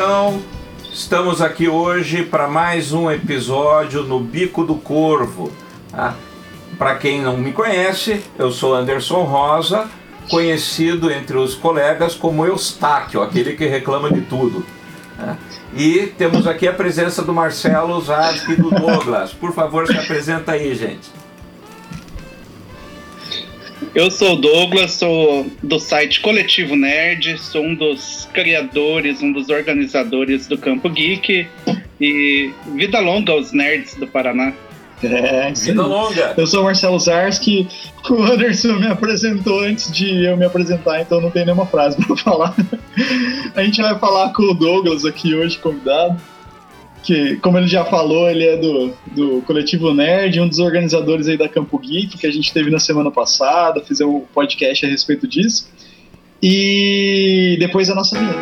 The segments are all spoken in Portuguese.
Então, estamos aqui hoje para mais um episódio no Bico do Corvo. Tá? Para quem não me conhece, eu sou Anderson Rosa, conhecido entre os colegas como Eustáquio, aquele que reclama de tudo. Né? E temos aqui a presença do Marcelo Zasky e do Douglas. Por favor, se apresenta aí, gente. Eu sou o Douglas, sou do site Coletivo Nerd, sou um dos criadores, um dos organizadores do Campo Geek e vida longa aos nerds do Paraná. É, vida longa. Eu sou o Marcelo Zarski, o Anderson me apresentou antes de eu me apresentar, então não tem nenhuma frase para falar. A gente vai falar com o Douglas aqui hoje, convidado que, como ele já falou, ele é do, do Coletivo Nerd, um dos organizadores aí da Campo Geek, que a gente teve na semana passada, fizemos um podcast a respeito disso. E depois a nossa vinheta.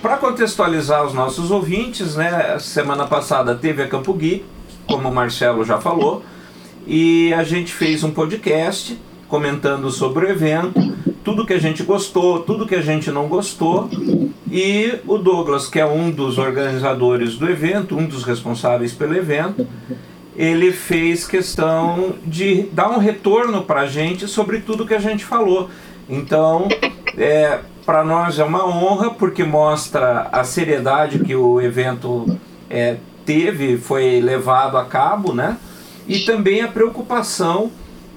Para contextualizar os nossos ouvintes, né, semana passada teve a Campo Geek, como o Marcelo já falou, e a gente fez um podcast comentando sobre o evento, tudo que a gente gostou, tudo que a gente não gostou. E o Douglas, que é um dos organizadores do evento, um dos responsáveis pelo evento, ele fez questão de dar um retorno para a gente sobre tudo que a gente falou. Então, é, para nós é uma honra porque mostra a seriedade que o evento é, teve, foi levado a cabo, né? E também a preocupação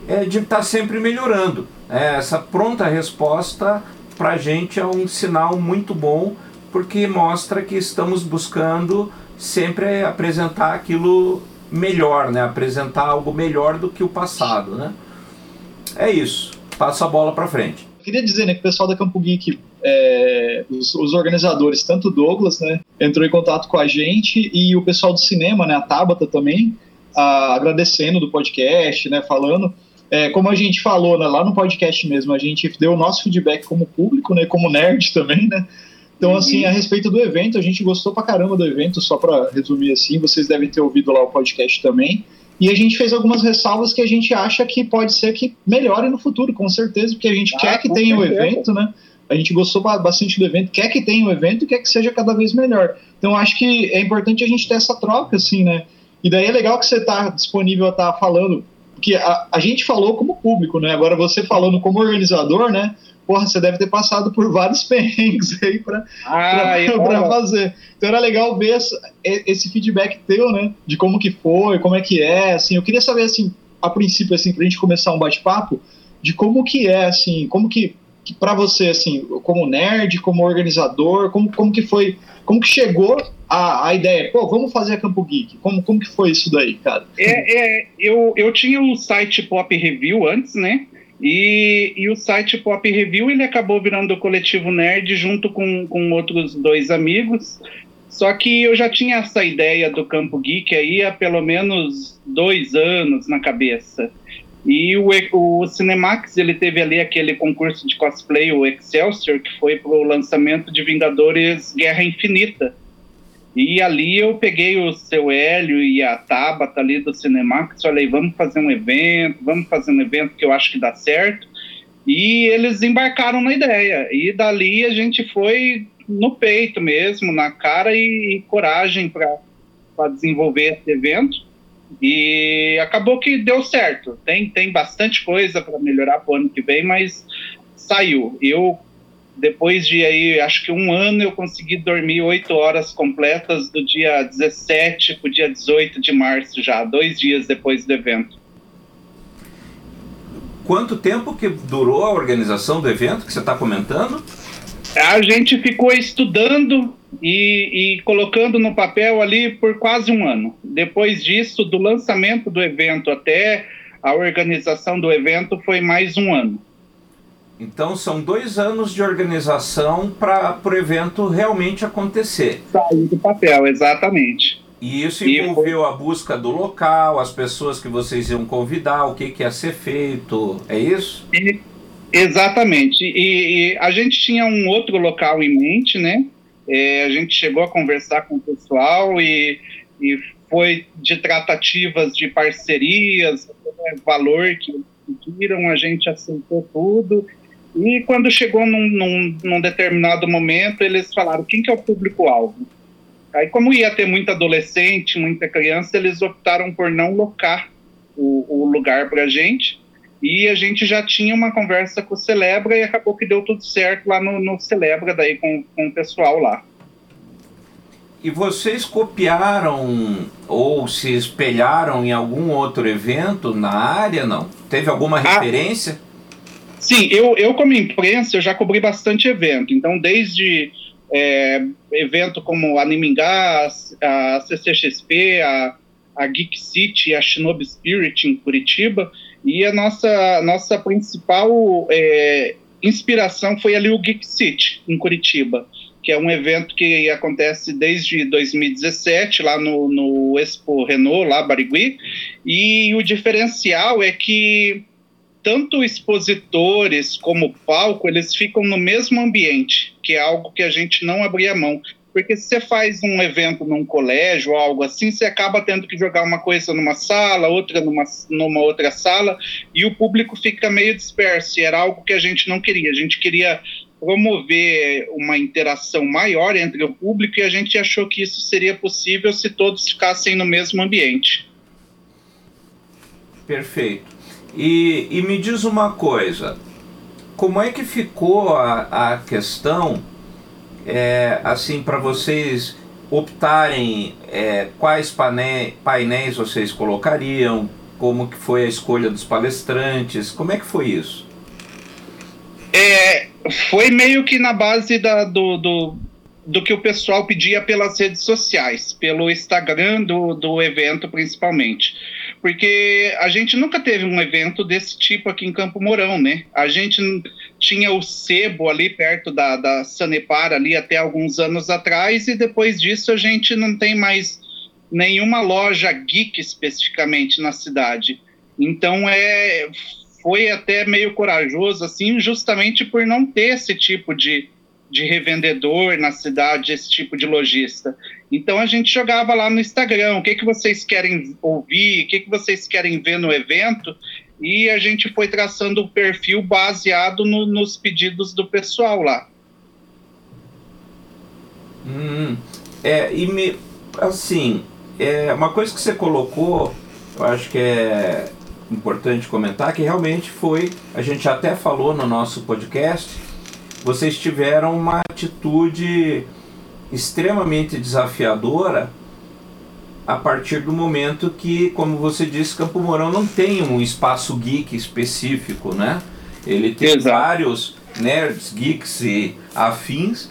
é, de estar tá sempre melhorando. É, essa pronta resposta para a gente é um sinal muito bom, porque mostra que estamos buscando sempre apresentar aquilo melhor, né? apresentar algo melhor do que o passado. Né? É isso. Passo a bola para frente. Queria dizer né, que o pessoal da Campo Geek, é, os, os, organizadores, tanto o Douglas, né, entrou em contato com a gente, e o pessoal do cinema, né, a Tabata também, a, agradecendo do podcast, né, falando é, como a gente falou né, lá no podcast mesmo, a gente deu o nosso feedback como público, né, como nerd também, né? Então, uhum. assim, a respeito do evento, a gente gostou pra caramba do evento, só para resumir assim, vocês devem ter ouvido lá o podcast também. E a gente fez algumas ressalvas que a gente acha que pode ser que melhore no futuro, com certeza, porque a gente ah, quer que tenha o evento, né? A gente gostou bastante do evento, quer que tenha o evento e quer que seja cada vez melhor. Então, acho que é importante a gente ter essa troca, assim, né? E daí é legal que você está disponível a estar tá falando porque a, a gente falou como público, né? Agora você falando como organizador, né? Porra, você deve ter passado por vários perrengues aí para ah, fazer. Então era legal ver esse, esse feedback teu, né? De como que foi, como é que é, assim. Eu queria saber, assim, a princípio, assim, pra gente começar um bate-papo, de como que é, assim, como que, que para você, assim, como nerd, como organizador, como, como que foi, como que chegou a, a ideia, pô, vamos fazer a Campo Geek. Como, como que foi isso daí, cara? É, é, eu, eu tinha um site Pop Review antes, né? E, e o site Pop Review ele acabou virando o coletivo Nerd junto com, com outros dois amigos. Só que eu já tinha essa ideia do Campo Geek aí há pelo menos dois anos na cabeça. E o, o Cinemax, ele teve ali aquele concurso de cosplay, o Excelsior, que foi para o lançamento de Vingadores Guerra Infinita. E ali eu peguei o seu Hélio e a Tabata ali do Cinemax, falei, vamos fazer um evento, vamos fazer um evento que eu acho que dá certo. E eles embarcaram na ideia. E dali a gente foi no peito mesmo, na cara e, e coragem para desenvolver esse evento. E acabou que deu certo. Tem, tem bastante coisa para melhorar para o ano que vem, mas saiu. Eu depois de aí, acho que um ano, eu consegui dormir oito horas completas do dia 17 para o dia 18 de março já, dois dias depois do evento. Quanto tempo que durou a organização do evento que você está comentando? A gente ficou estudando e, e, colocando no papel ali por quase um ano. Depois disso, do lançamento do evento até a organização do evento, foi mais um ano. Então são dois anos de organização para o evento realmente acontecer. Sair do papel, exatamente. E isso envolveu a busca do local, as pessoas que vocês iam convidar, o que, que ia ser feito, é isso? E, exatamente. E, e, a gente tinha um outro local em mente, né? É, a gente chegou a conversar com o pessoal e, e foi de tratativas de parcerias, valor que pediram, a gente aceitou tudo. E quando chegou num, num, num determinado momento, eles falaram quem que é o público-alvo. Aí, como ia ter muita adolescente, muita criança, eles optaram por não locar o, o lugar para a gente. E a gente já tinha uma conversa com o Celebra e acabou que deu tudo certo lá no, no Celebra, daí com, com o pessoal lá. E vocês copiaram ou se espelharam em algum outro evento na área, não? Teve alguma ah, referência? Sim, eu, eu como imprensa, eu já cobri bastante evento. Então, desde é, evento como Animingá, a CCXP, a, a Geek City, a Shinobi Spirit em Curitiba, e a nossa, nossa principal é, inspiração foi ali o Geek City, em Curitiba, que é um evento que acontece desde 2017, lá no, no Expo Renault, lá Barigui, e o diferencial é que tanto expositores como palco, eles ficam no mesmo ambiente, que é algo que a gente não abria mão. Porque se você faz um evento num colégio ou algo assim, você acaba tendo que jogar uma coisa numa sala, outra numa, numa outra sala, e o público fica meio disperso. E era algo que a gente não queria. A gente queria promover uma interação maior entre o público e a gente achou que isso seria possível se todos ficassem no mesmo ambiente. Perfeito. E, e me diz uma coisa, como é que ficou a, a questão, é, assim, para vocês optarem é, quais painéis, vocês colocariam, como que foi a escolha dos palestrantes, como é que foi isso? É, foi meio que na base da, do, do, do que o pessoal pedia pelas redes sociais, pelo Instagram do, do evento principalmente porque a gente nunca teve um evento desse tipo aqui em Campo Mourão, né? A gente tinha o Sebo ali perto da, da Sanepar ali até alguns anos atrás e depois disso a gente não tem mais nenhuma loja geek especificamente na cidade. Então é foi até meio corajoso assim, justamente por não ter esse tipo de de revendedor na cidade, esse tipo de lojista. Então a gente jogava lá no Instagram, o que, que vocês querem ouvir, o que, que vocês querem ver no evento, e a gente foi traçando o perfil baseado no, nos pedidos do pessoal lá. Hum, é, e me, assim, é, uma coisa que você colocou, eu acho que é importante comentar, que realmente foi, a gente até falou no nosso podcast, vocês tiveram uma atitude extremamente desafiadora a partir do momento que, como você disse, Campo Mourão não tem um espaço geek específico, né? Ele tem Exato. vários nerds, geeks e afins,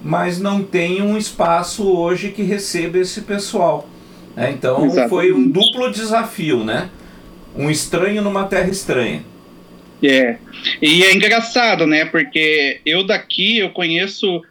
mas não tem um espaço hoje que receba esse pessoal. Né? Então Exatamente. foi um duplo desafio, né? Um estranho numa terra estranha. É. E é engraçado, né? Porque eu daqui eu conheço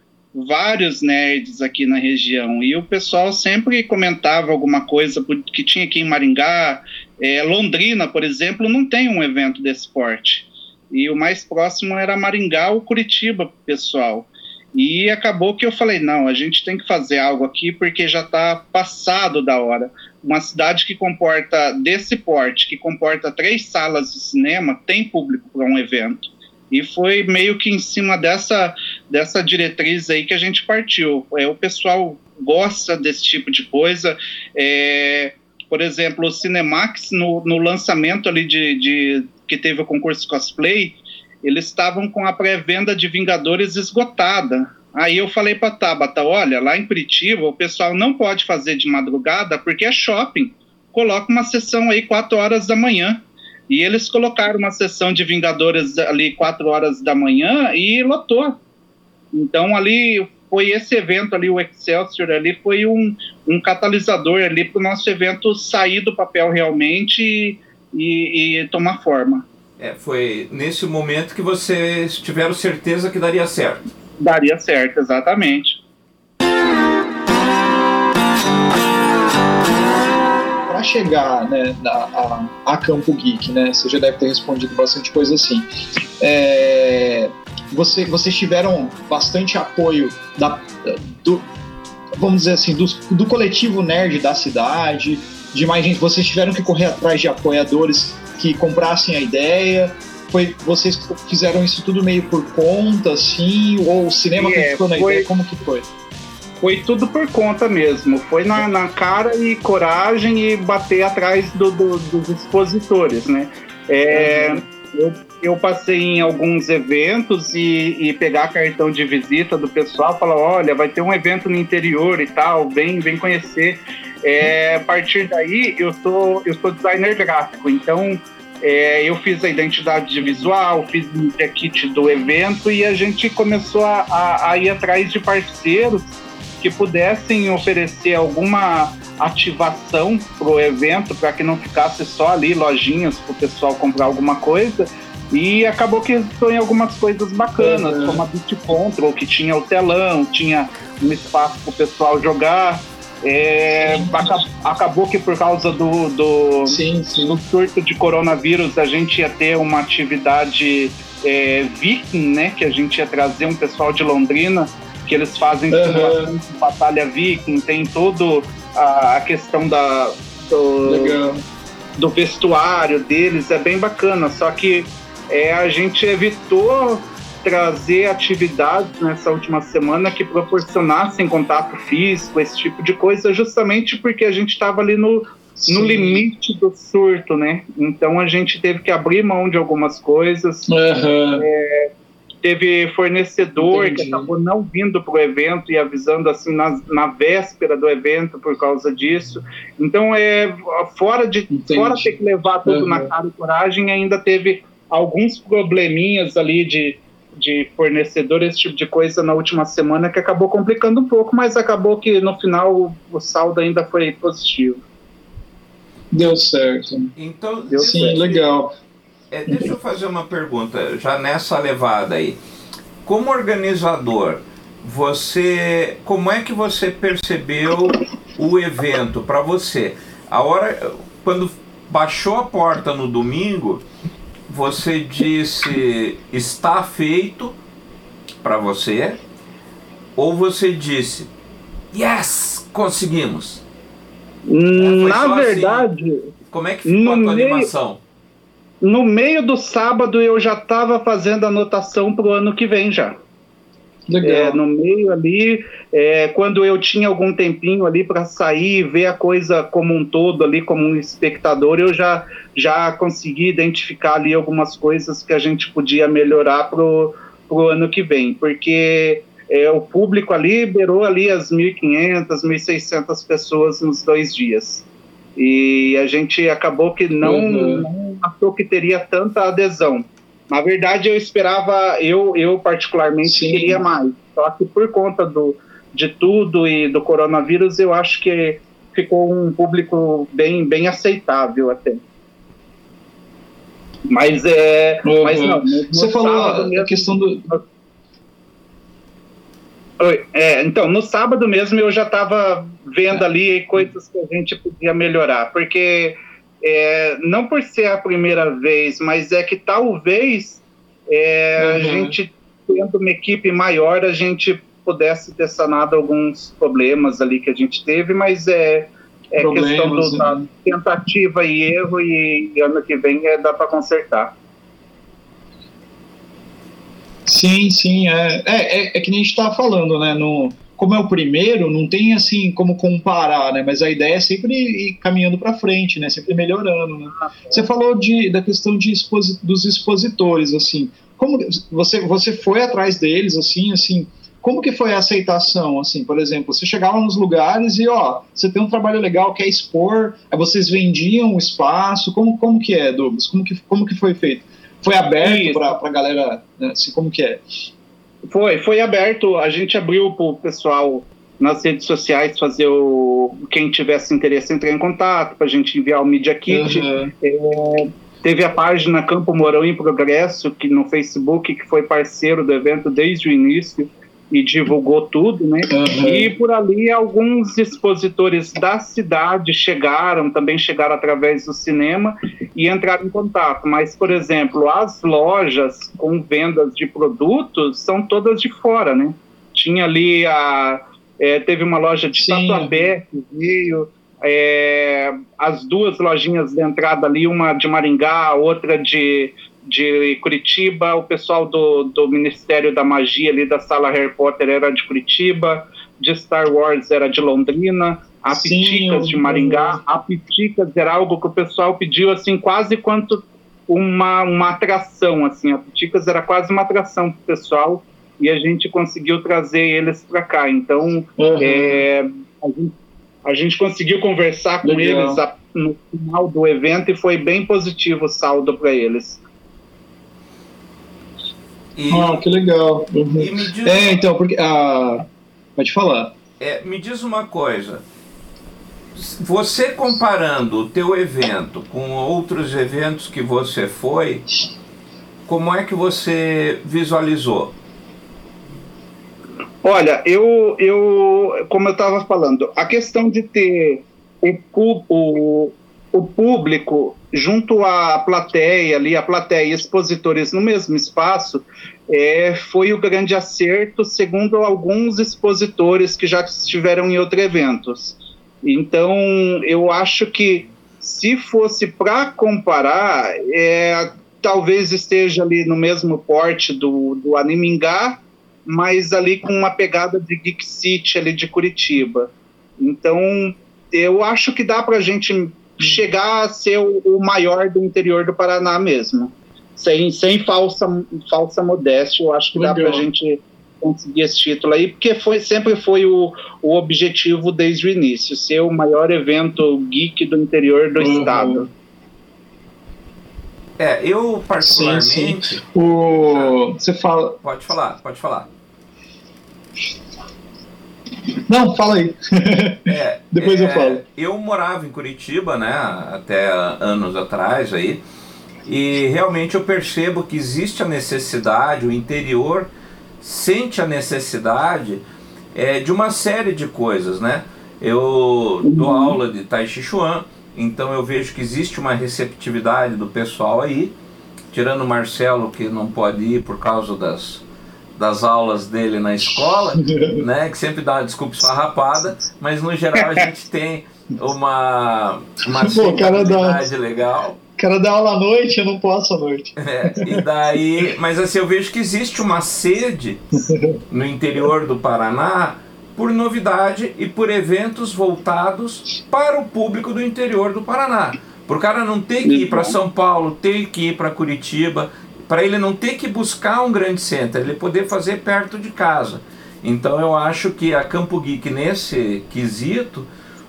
vários nerds aqui na região e o pessoal sempre comentava alguma coisa que tinha aqui em Maringá. É, Londrina, por exemplo, não tem um evento desse porte. E o mais próximo era Maringá ou Curitiba, pessoal. E acabou que eu falei: não, a gente tem que fazer algo aqui porque já está passado da hora. Uma cidade que comporta, desse porte, que comporta três salas de cinema, tem público para um evento. E foi meio que em cima dessa, dessa diretriz aí que a gente partiu. É, o pessoal gosta desse tipo de coisa. É, por exemplo, o Cinemax, no, no lançamento ali de, de que teve o concurso cosplay, eles estavam com a pré-venda de Vingadores esgotada. Aí eu falei para Tabata, olha, lá em Curitiba o pessoal não pode fazer de madrugada porque é shopping. Coloca uma sessão aí 4 horas da manhã. E eles colocaram uma sessão de Vingadores ali 4 horas da manhã e lotou. Então ali foi esse evento ali, o Excelsior ali, foi um, um catalisador ali para o nosso evento sair do papel realmente e, e, e tomar forma. É, foi nesse momento que vocês tiveram certeza que daria certo. Daria certo, exatamente. Para chegar né, a, a, Campo Geek, né, você já deve ter respondido bastante coisa assim. É, você, vocês tiveram bastante apoio da, do, vamos dizer assim, do, do coletivo nerd da cidade, de mais gente. Vocês tiveram que correr atrás de apoiadores que comprassem a ideia? Foi, vocês fizeram isso tudo meio por conta, assim? Ou o cinema É, acreditou na foi- ideia? Como que foi? Foi tudo por conta mesmo. Foi na, na cara e coragem e bater atrás do- do- dos expositores, né? É, eu, eu passei em alguns eventos e, e pegar cartão de visita do pessoal, falar, olha, vai ter um evento no interior e tal, vem, vem conhecer. É, a partir daí, eu sou, eu sou designer gráfico, então é, eu fiz a identidade visual, fiz o kit do evento e a gente começou a, a- a ir atrás de parceiros que pudessem oferecer alguma ativação para o evento, para que não ficasse só ali lojinhas para o pessoal comprar alguma coisa. E acabou que resultou em algumas coisas bacanas, Uhum. como a Beat Control, que tinha o telão, tinha um espaço para o pessoal jogar. É, aca- acabou que por causa do, do, Sim, sim. no surto de coronavírus a gente ia ter uma atividade é, viking, né? Que a gente ia trazer um pessoal de Londrina, que eles fazem de batalha viking, tem todo a, questão da, do, do vestuário deles, é bem bacana. Só que é, a gente evitou trazer atividades nessa última semana que proporcionassem contato físico, esse tipo de coisa, justamente porque a gente estava ali no, no limite do surto, né? Então a gente teve que abrir mão de algumas coisas. Aham. Teve fornecedor Entendi. que acabou não vindo para o evento e avisando assim na, na véspera do evento por causa disso. Então é fora de Entendi. fora ter que levar tudo Uhum. na cara e coragem, ainda teve alguns probleminhas ali de de fornecedor, esse tipo de coisa na última semana que acabou complicando um pouco, mas acabou que no final o, o saldo ainda foi positivo. Deu certo. Então, Deu deixa Sim, eu- legal. É, deixa eu fazer uma pergunta, já nessa levada aí. Como organizador, você, como é que você percebeu o evento para você? A hora, quando baixou a porta no domingo, você disse está feito para você, ou você disse yes, conseguimos? foi Na assim? verdade, Como é que ficou a tua meio- animação? no meio do sábado eu já estava fazendo anotação para o ano que vem já. É, no meio ali, é, quando eu tinha algum tempinho ali para sair e ver a coisa como um todo ali, como um espectador, eu já, já consegui identificar ali algumas coisas que a gente podia melhorar pro, pro ano que vem, porque é, o público ali liberou ali as 1.500, 1.600 pessoas nos dois dias. E a gente acabou que não, Uhum. não achou que teria tanta adesão. Na verdade, eu esperava, eu, eu particularmente Sim. queria mais. Só que por conta do, de tudo e do coronavírus, eu acho que ficou um público bem, bem aceitável até. Mas é. Uhum. Mas não, Você falou a, mesmo- questão do. Oi, é, então, no sábado mesmo eu já estava vendo ali coisas que a gente podia melhorar, porque é, não por ser a primeira vez, mas é que talvez é, a Uhum. gente, tendo uma equipe maior, a gente pudesse ter sanado alguns problemas ali que a gente teve, mas é, é questão do, né? da tentativa e erro, e, e ano que vem é, dá para consertar. Sim, sim, é, é, é, é que nem a gente estava falando, né? No, como é o primeiro, não tem assim como comparar, né? Mas a ideia é sempre ir caminhando para frente, né? Sempre melhorando, né? Você falou de, da questão de exposi dos expositores, assim. Como você, você foi atrás deles, assim, assim? Como que foi a aceitação, assim? Por exemplo, você chegava nos lugares e, ó, você tem um trabalho legal, quer expor, aí vocês vendiam o espaço. Como, como que é, Douglas? Como que, como que foi feito? Foi aberto para a galera, né? assim, como que é? Foi, foi aberto. A gente abriu para o pessoal nas redes sociais fazer o. Quem tivesse interesse entrar em contato, para a gente enviar o Media Kit. Uhum. É, teve a página Campo Mourão em Progresso, que no Facebook, que foi parceiro do evento desde o início e divulgou tudo, né? Uhum. E por ali alguns expositores da cidade chegaram, também chegaram através do cinema e entraram em contato. Mas, por exemplo, as lojas com vendas de produtos são todas de fora, né? Tinha ali a. é, teve uma loja de Sim. Tatuapé que veio, é, as duas lojinhas de entrada ali, uma de Maringá, outra de, de Curitiba, o pessoal do, do Ministério da Magia ali da sala Harry Potter era de Curitiba, de Star Wars era de Londrina, a Sim, Piticas de Maringá, a Piticas era algo que o pessoal pediu assim quase quanto uma, uma atração, assim, a Piticas era quase uma atração para o pessoal e a gente conseguiu trazer eles para cá. Então, uhum. é, a, gente, a, gente, conseguiu conversar com Legal. eles a, no final do evento e foi bem positivo o saldo para eles. E, ah, que legal. Uhum. Diz, é, então, porque. Ah, pode falar. É, me diz uma coisa. Você comparando o teu evento com outros eventos que você foi, como é que você visualizou? Olha, eu, eu como eu estava falando, a questão de ter o, o, o público junto à plateia ali, a plateia e expositores no mesmo espaço, é, foi o grande acerto, segundo alguns expositores que já estiveram em outros eventos. Então, eu acho que se fosse para comparar, é, talvez esteja ali no mesmo porte do, do Animingá, mas ali com uma pegada de Geek City ali de Curitiba. Então, eu acho que dá para a gente chegar a ser o, o, maior do interior do Paraná mesmo. Sem, sem falsa, falsa modéstia, eu acho que Legal. dá para a gente conseguir esse título aí, porque foi, sempre foi o, o objetivo desde o início, ser o maior evento geek do interior do uhum. estado. É, eu particularmente. Sim, sim. O... Você fala. Pode falar, pode falar. Não, fala aí. É, Depois é, eu falo. Eu morava em Curitiba, né, até anos atrás aí, e realmente eu percebo que existe a necessidade, o interior sente a necessidade é, de uma série de coisas, né? Eu dou uhum. aula de Tai Chi Chuan, então eu vejo que existe uma receptividade do pessoal aí, tirando o Marcelo que não pode ir por causa das das aulas dele na escola, né? Que sempre dá uma desculpa esfarrapada, mas no geral a gente tem uma, uma Pô, legal. O cara dá aula à noite, eu não posso à noite. É, e daí, mas assim, eu vejo que existe uma sede no interior do Paraná por novidade e por eventos voltados para o público do interior do Paraná. Por cara não ter que ir para São Paulo, ter que ir para Curitiba, para ele não ter que buscar um grande centro, ele poder fazer perto de casa. Então eu acho que a Campo Geek nesse quesito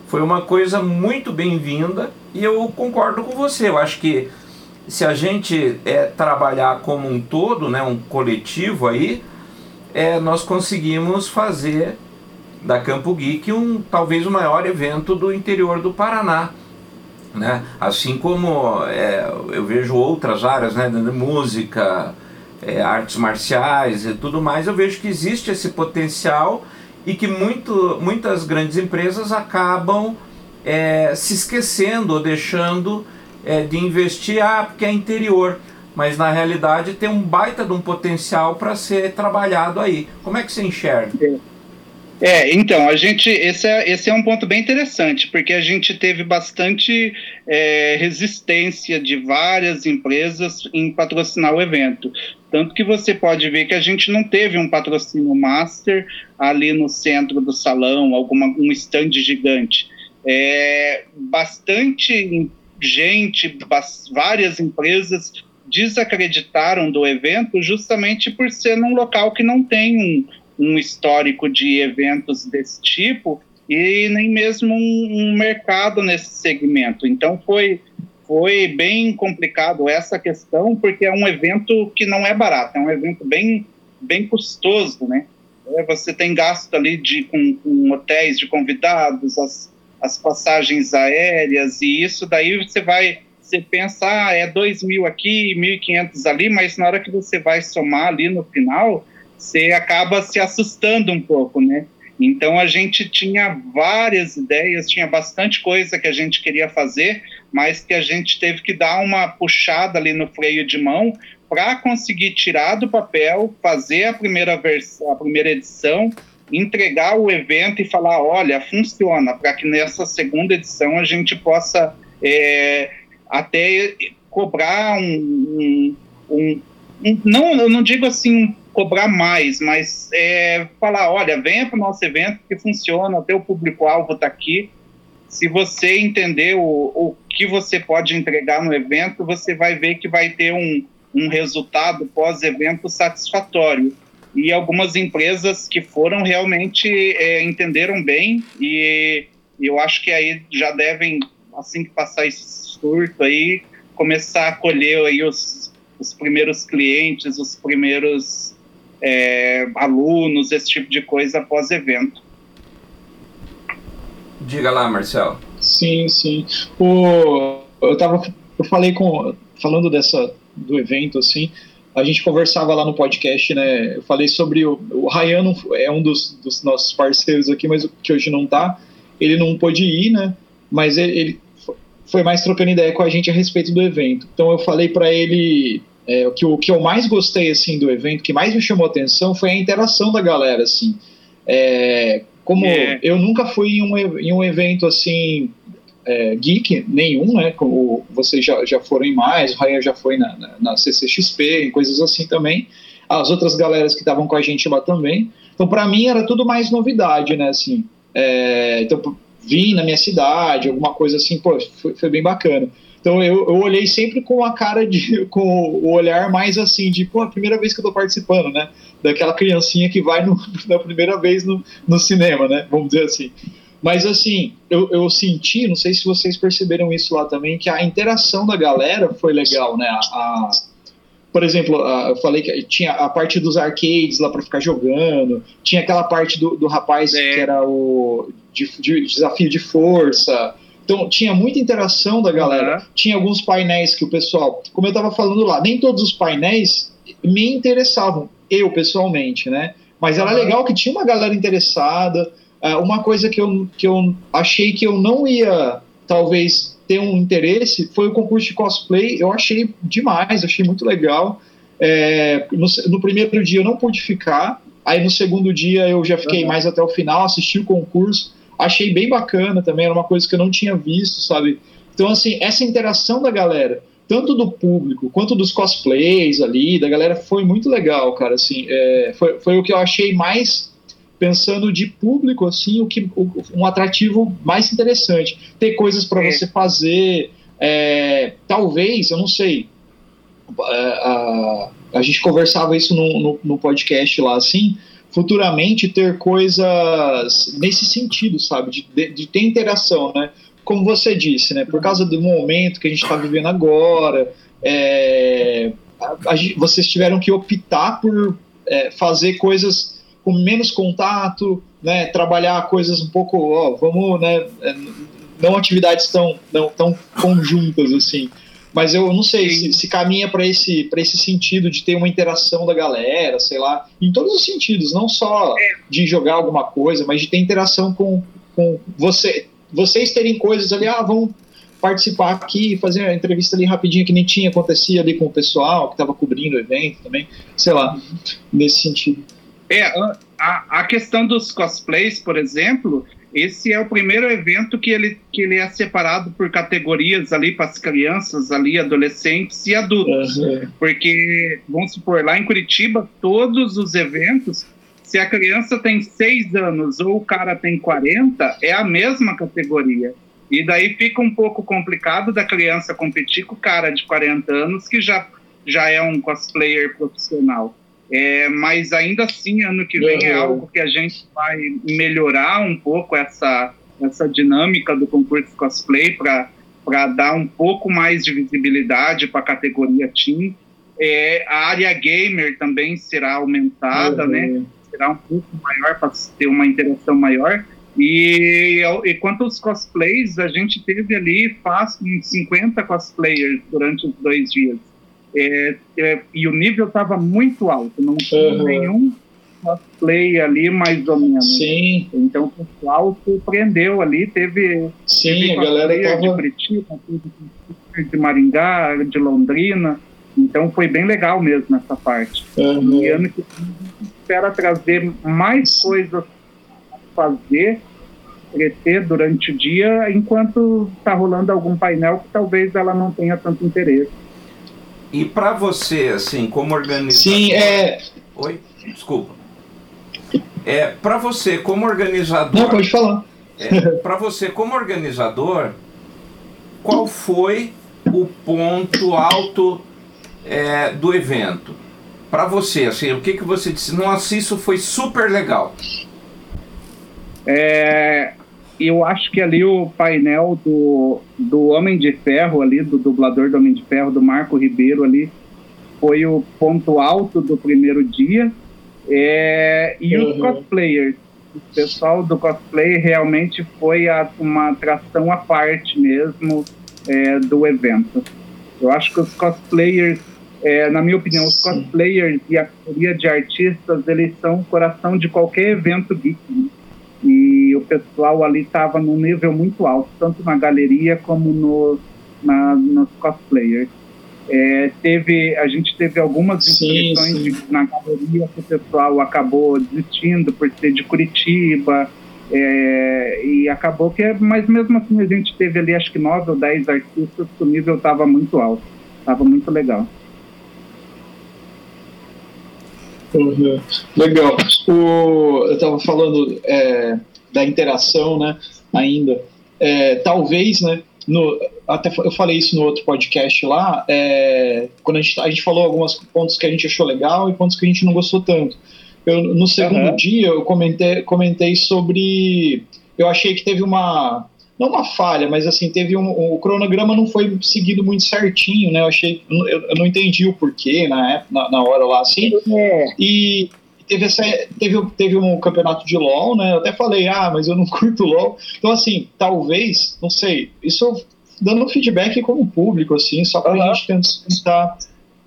foi uma coisa muito bem-vinda e eu concordo com você. Eu acho que se a gente é, trabalhar como um todo, né, um coletivo aí, é, nós conseguimos fazer da Campo Geek um talvez o maior evento do interior do Paraná. Né? Assim como é, eu vejo outras áreas, né, música, é, artes marciais e tudo mais, eu vejo que existe esse potencial e que muito, muitas grandes empresas acabam é, se esquecendo ou deixando é, de investir, ah, porque é interior. Mas na realidade tem um baita de um potencial para ser trabalhado aí. Como é que você enxerga? É, então, a gente. Esse é, esse é um ponto bem interessante, porque a gente teve bastante é, resistência de várias empresas em patrocinar o evento. Tanto que você pode ver que a gente não teve um patrocínio master ali no centro do salão, alguma, um stand gigante. É, bastante gente, várias empresas desacreditaram do evento justamente por ser num local que não tem um um histórico de eventos desse tipo e nem mesmo um, um mercado nesse segmento. Então foi foi bem complicado essa questão porque é um evento que não é barato, é um evento bem bem custoso, né? É, você tem gasto ali de com, com hotéis de convidados, as, as passagens aéreas e isso daí você vai você pensa, ah, é dois mil aqui, 1.500 ali, mas na hora que você vai somar ali no final, você acaba se assustando um pouco, né? Então a gente tinha várias ideias, tinha bastante coisa que a gente queria fazer, mas que a gente teve que dar uma puxada ali no freio de mão para conseguir tirar do papel, fazer a primeira versão, a primeira edição entregar o evento e falar, olha, funciona, para que nessa segunda edição a gente possa é, até cobrar um, um, um, um, não, eu não digo assim cobrar mais, mas é, falar, olha, venha para o nosso evento que funciona, o público-alvo está aqui. Se você entender o, o que você pode entregar no evento, você vai ver que vai ter um, um resultado pós-evento satisfatório. E algumas empresas que foram realmente é, entenderam bem e eu acho que aí já devem, assim que passar esse surto aí, começar a colher aí os, os primeiros clientes, os primeiros é, alunos, esse tipo de coisa após evento. Diga lá, Marcelo. Sim, sim. O, eu tava, eu falei com, falando dessa do evento assim, a gente conversava lá no podcast, né? Eu falei sobre o, o Ryan é um dos, dos nossos parceiros aqui, mas que hoje não tá. Ele não pôde ir, né? Mas ele, ele foi mais trocando ideia com a gente a respeito do evento. Então eu falei para ele é, o, que, o que eu mais gostei assim do evento, que mais me chamou atenção foi a interação da galera, assim. É, como é. eu nunca fui em um, em um evento assim é, geek nenhum, né? Como vocês já, já foram em mais, o Ryan já foi na, na, na CCXP, em coisas assim também. As outras galeras que estavam com a gente lá também. Então, para mim, era tudo mais novidade, né? Assim, é, então, vim na minha cidade, alguma coisa assim, pô, foi, foi bem bacana. Então eu, eu, olhei sempre com a cara de. com o olhar mais assim, de, pô, a primeira vez que eu tô participando, né? Daquela criancinha que vai no, na primeira vez no, no cinema, né? Vamos dizer assim. Mas assim, eu, eu senti, não sei se vocês perceberam isso lá também, que a interação da galera foi legal, né? A, a por exemplo, a, eu falei que tinha a parte dos arcades lá para ficar jogando, tinha aquela parte do, do rapaz é. que era o de, de desafio de força, então, tinha muita interação da galera. Uhum. Tinha alguns painéis que o pessoal, como eu estava falando lá, nem todos os painéis me interessavam, eu pessoalmente, né? Mas era uhum. legal que tinha uma galera interessada. Uh, uma coisa que eu, que eu achei que eu não ia, talvez, ter um interesse foi o concurso de cosplay. Eu achei demais, achei muito legal. É, no, no, primeiro dia eu não pude ficar, aí no segundo dia eu já fiquei uhum. mais até o final, assisti o concurso achei bem bacana também, era uma coisa que eu não tinha visto, sabe? Então, assim, essa interação da galera, tanto do público quanto dos cosplays ali, da galera, foi muito legal, cara, assim, é, foi, foi o que eu achei mais, pensando de público, assim, o que, o, um atrativo mais interessante. Ter coisas para é. você fazer, é, talvez, eu não sei, a, a, a gente conversava isso no, no, no podcast lá, assim, futuramente ter coisas nesse sentido, sabe? De, de, de, ter interação, né? Como você disse, né? Por causa do momento que a gente está vivendo agora, é, a, a, vocês tiveram que optar por é, fazer coisas com menos contato, né? Trabalhar coisas um pouco, ó, vamos, né? É, não atividades tão, não, tão conjuntas assim. Mas eu não sei se, se caminha para esse, esse sentido de ter uma interação da galera, sei lá, em todos os sentidos, não só é. de jogar alguma coisa, mas de ter interação com, com você, vocês terem coisas ali, ah, vamos participar aqui, fazer a entrevista ali rapidinho, que nem tinha, acontecia ali com o pessoal que estava cobrindo o evento também, sei lá, nesse sentido. É, a, a questão dos cosplays, por exemplo, esse é o primeiro evento que ele, que ele é separado por categorias ali para as crianças, ali, adolescentes e adultos. Uhum. Porque, vamos supor, lá em Curitiba, todos os eventos, se a criança tem 6 anos ou o cara tem 40, é a mesma categoria. E daí fica um pouco complicado da criança competir com o cara de 40 anos que já, já é um cosplayer profissional. É, mas ainda assim, ano que vem é uhum. é algo que a gente vai melhorar um pouco essa, essa dinâmica do concurso cosplay para dar um pouco mais de visibilidade para a categoria Team. É, a área gamer também será aumentada, uhum. né? Será um pouco maior para ter uma interação maior. E, e quanto aos cosplays, a gente teve ali fácil 50 cosplayers durante os dois dias. É, é, e o nível estava muito alto, não tinha uhum. nenhum cosplay ali, mais ou menos. Sim. Então o pessoal surpreendeu ali, teve, Sim, teve a galera tava... de Curitiba, de Maringá, de Londrina. Então foi bem legal mesmo essa parte. Uhum. E ano que vem espera trazer mais coisas fazer crescer durante o dia, enquanto está rolando algum painel que talvez ela não tenha tanto interesse. E para você, assim, como organizador... Sim, é... Oi? Desculpa. É, para você, como organizador... Não, pode falar. É, para você, como organizador, qual foi o ponto alto é, do evento? Para você, assim, o que, que você disse? Nossa, isso foi super legal. É, eu acho que ali o painel do, do Homem de Ferro ali, do dublador do Homem de Ferro, do Marco Ribeiro ali, foi o ponto alto do primeiro dia. É, e uhum. os cosplayers. O pessoal do cosplay realmente foi a, uma atração à parte mesmo é, do evento. Eu acho que os cosplayers, é, na minha opinião, os cosplayers e a maioria de artistas, eles são o coração de qualquer evento geek. Pessoal ali estava num nível muito alto, tanto na galeria como no, na, nos cosplayers. É, teve, a gente teve algumas inscrições de, na galeria que o pessoal acabou desistindo por ser de Curitiba, é, e acabou que, mas mesmo assim a gente teve ali acho que nove ou dez artistas, o nível estava muito alto, estava muito legal. Uhum. Legal. O, eu estava falando é, da interação, né? Ainda. É, talvez, né? No, até eu falei isso no outro podcast lá, é, quando a gente, a gente falou alguns pontos que a gente achou legal e pontos que a gente não gostou tanto. Eu, no segundo uhum. dia, eu comentei, comentei sobre. Eu achei que teve uma não uma falha, mas assim, teve um, o cronograma não foi seguido muito certinho, né? Eu achei, eu, eu não entendi o porquê na, época, na, na hora lá, assim. É. E teve, essa, teve, teve um campeonato de LOL, né? Eu até falei, ah, mas eu não curto LOL. Então, assim, talvez, não sei, isso dando feedback como público, assim, só pra uhum. gente tentar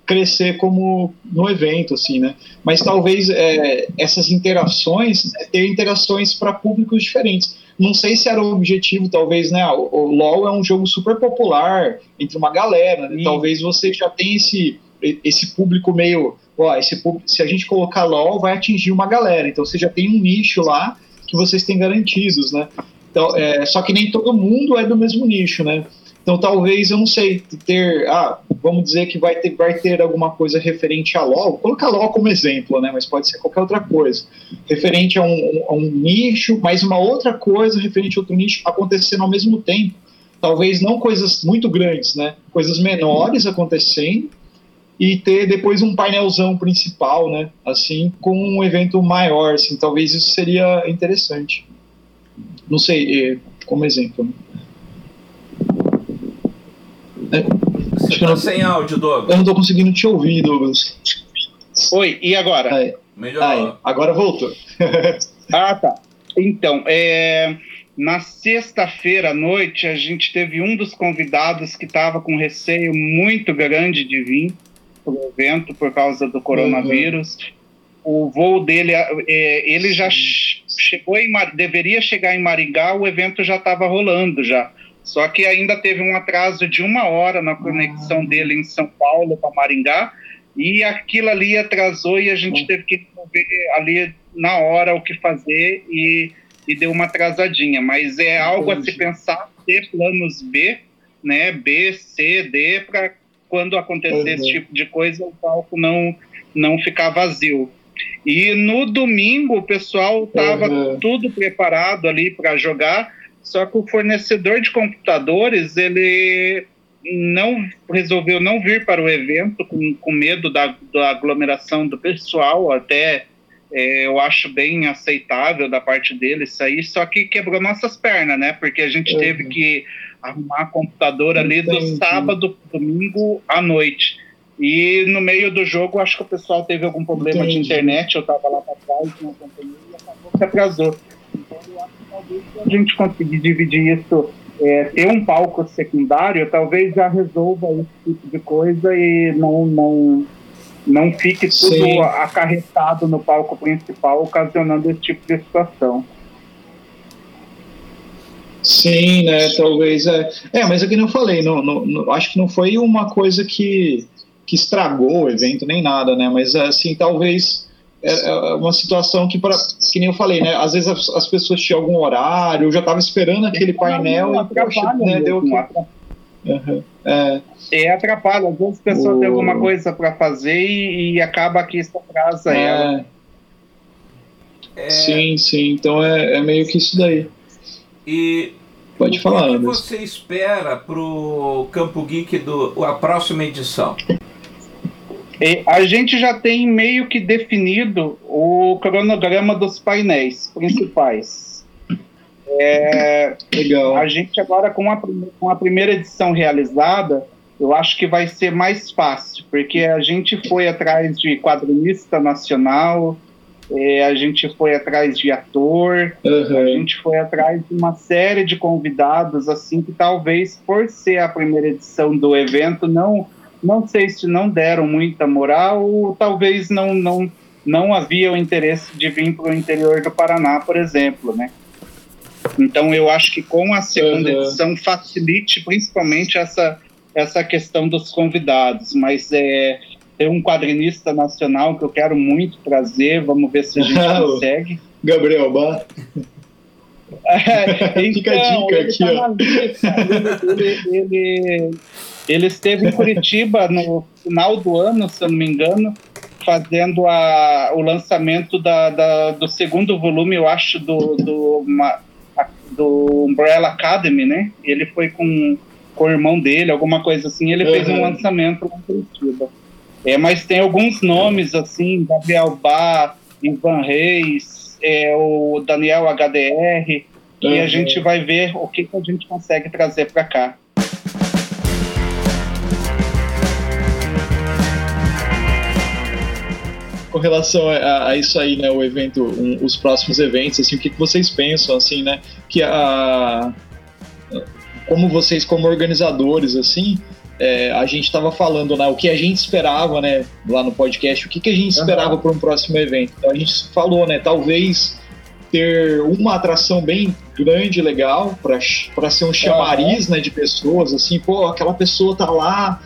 crescer como no evento, assim, né? Mas talvez é, essas interações, é, ter interações para públicos diferentes não sei se era o objetivo, talvez, né? O, o LoL é um jogo super popular entre uma galera, né? talvez você já tenha esse, esse público meio, ó, esse público, se a gente colocar LoL, vai atingir uma galera, então você já tem um nicho lá que vocês têm garantidos, né? Então, é, só que nem todo mundo é do mesmo nicho, né? Então talvez, eu não sei, ter, ah, vamos dizer que vai ter, vai ter alguma coisa referente a LOL, vou colocar LOL como exemplo, né, mas pode ser qualquer outra coisa, referente a um, a um nicho, mas uma outra coisa referente a outro nicho acontecendo ao mesmo tempo. Talvez não coisas muito grandes, né, coisas menores acontecendo, e ter depois um painelzão principal, né, assim, com um evento maior, assim, talvez isso seria interessante. Não sei, eh, como exemplo. Né? É, Você tá não... sem áudio, Douglas. Eu não tô conseguindo te ouvir, Douglas. Oi, e agora? Aí. Melhorou. Aí, agora voltou. ah, tá. Então, é, na sexta-feira à noite, a gente teve um dos convidados que estava com receio muito grande de vir para o evento por causa do coronavírus. Uhum. O voo dele, é, ele já chegou em, deveria chegar em Maringá, o evento já estava rolando já. Só que ainda teve um atraso de uma hora na conexão ah. dele em São Paulo para Maringá, e aquilo ali atrasou e a gente teve que ver ali na hora o que fazer e, e deu uma atrasadinha. Mas é algo a se pensar, ter planos B, né? B, C, D, para quando acontecer uhum. esse tipo de coisa, o palco não, não ficar vazio. E no domingo o pessoal estava uhum. tudo preparado ali para jogar só que o fornecedor de computadores, ele não resolveu não vir para o evento com, com medo da, da aglomeração do pessoal, até é, eu acho bem aceitável da parte dele isso aí, só que quebrou nossas pernas, né? Porque a gente uhum. teve que arrumar computador ali Entendi. do sábado, domingo à noite. E no meio do jogo, acho que o pessoal teve algum problema Entendi. de internet, eu estava lá para trás, não acompanhei e acabou que atrasou. Então eu acho talvez se a gente conseguir dividir isso, é, ter um palco secundário, talvez já resolva esse tipo de coisa e não, não, não fique tudo Sim. acarretado no palco principal, ocasionando esse tipo de situação. Sim, né? Talvez é. É, mas é que não falei, não, não, não, acho que não foi uma coisa que, que estragou o evento nem nada, né? Mas assim, talvez é, é uma situação que, pra, que nem eu falei, né? Às vezes as, as pessoas tinham algum horário, eu já estava esperando aquele painel e, poxa, né, deu que... Uhum. É. é, atrapalha. Às vezes a pessoa o... tem alguma coisa para fazer e, e, acaba que isso atrasa é. ela. É... Sim, sim. Então é, é meio que isso daí. E Pode o falar, que, que você espera para o Campo Geek do a próxima edição? A gente já tem meio que definido o cronograma dos painéis principais. É, Legal. A gente agora, com a, com a primeira edição realizada, eu acho que vai ser mais fácil, porque a gente foi atrás de quadrinista nacional, é, a gente foi atrás de ator, uhum. a gente foi atrás de uma série de convidados, assim, que talvez por ser a primeira edição do evento não não sei se não deram muita moral ou talvez não, não, não havia o interesse de vir para o interior do Paraná, por exemplo, né? Então eu acho que com a segunda uhum. edição facilite principalmente essa, essa questão dos convidados, mas é, tem um quadrinista nacional que eu quero muito trazer, vamos ver se a gente consegue. Gabriel Bar. É, então, Fica a dica aqui, tá ó. Ele, ele, ele, ele esteve em Curitiba no final do ano, se eu não me engano, fazendo a, o lançamento da, da, do segundo volume, eu acho, do, do, uma, do Umbrella Academy, né? Ele foi com, com o irmão dele, alguma coisa assim, ele uhum. fez um uhum. lançamento lá em Curitiba. É, mas tem alguns nomes, assim, Gabriel Bá, Ivan Reis, é, o Daniel HDR, uhum. e a gente vai ver o que, que a gente consegue trazer para cá. Com relação a, a, isso aí, né, o evento, um, os próximos eventos, assim, o que, que vocês pensam, assim, né, que a, como vocês, como organizadores, assim, é, a gente estava falando, né, o que a gente esperava, né, lá no podcast, o que, que a gente esperava uhum. para um próximo evento. Então a gente falou, né, talvez ter uma atração bem grande, legal, para ser um chamariz, uhum. né, de pessoas, assim, pô, aquela pessoa tá lá,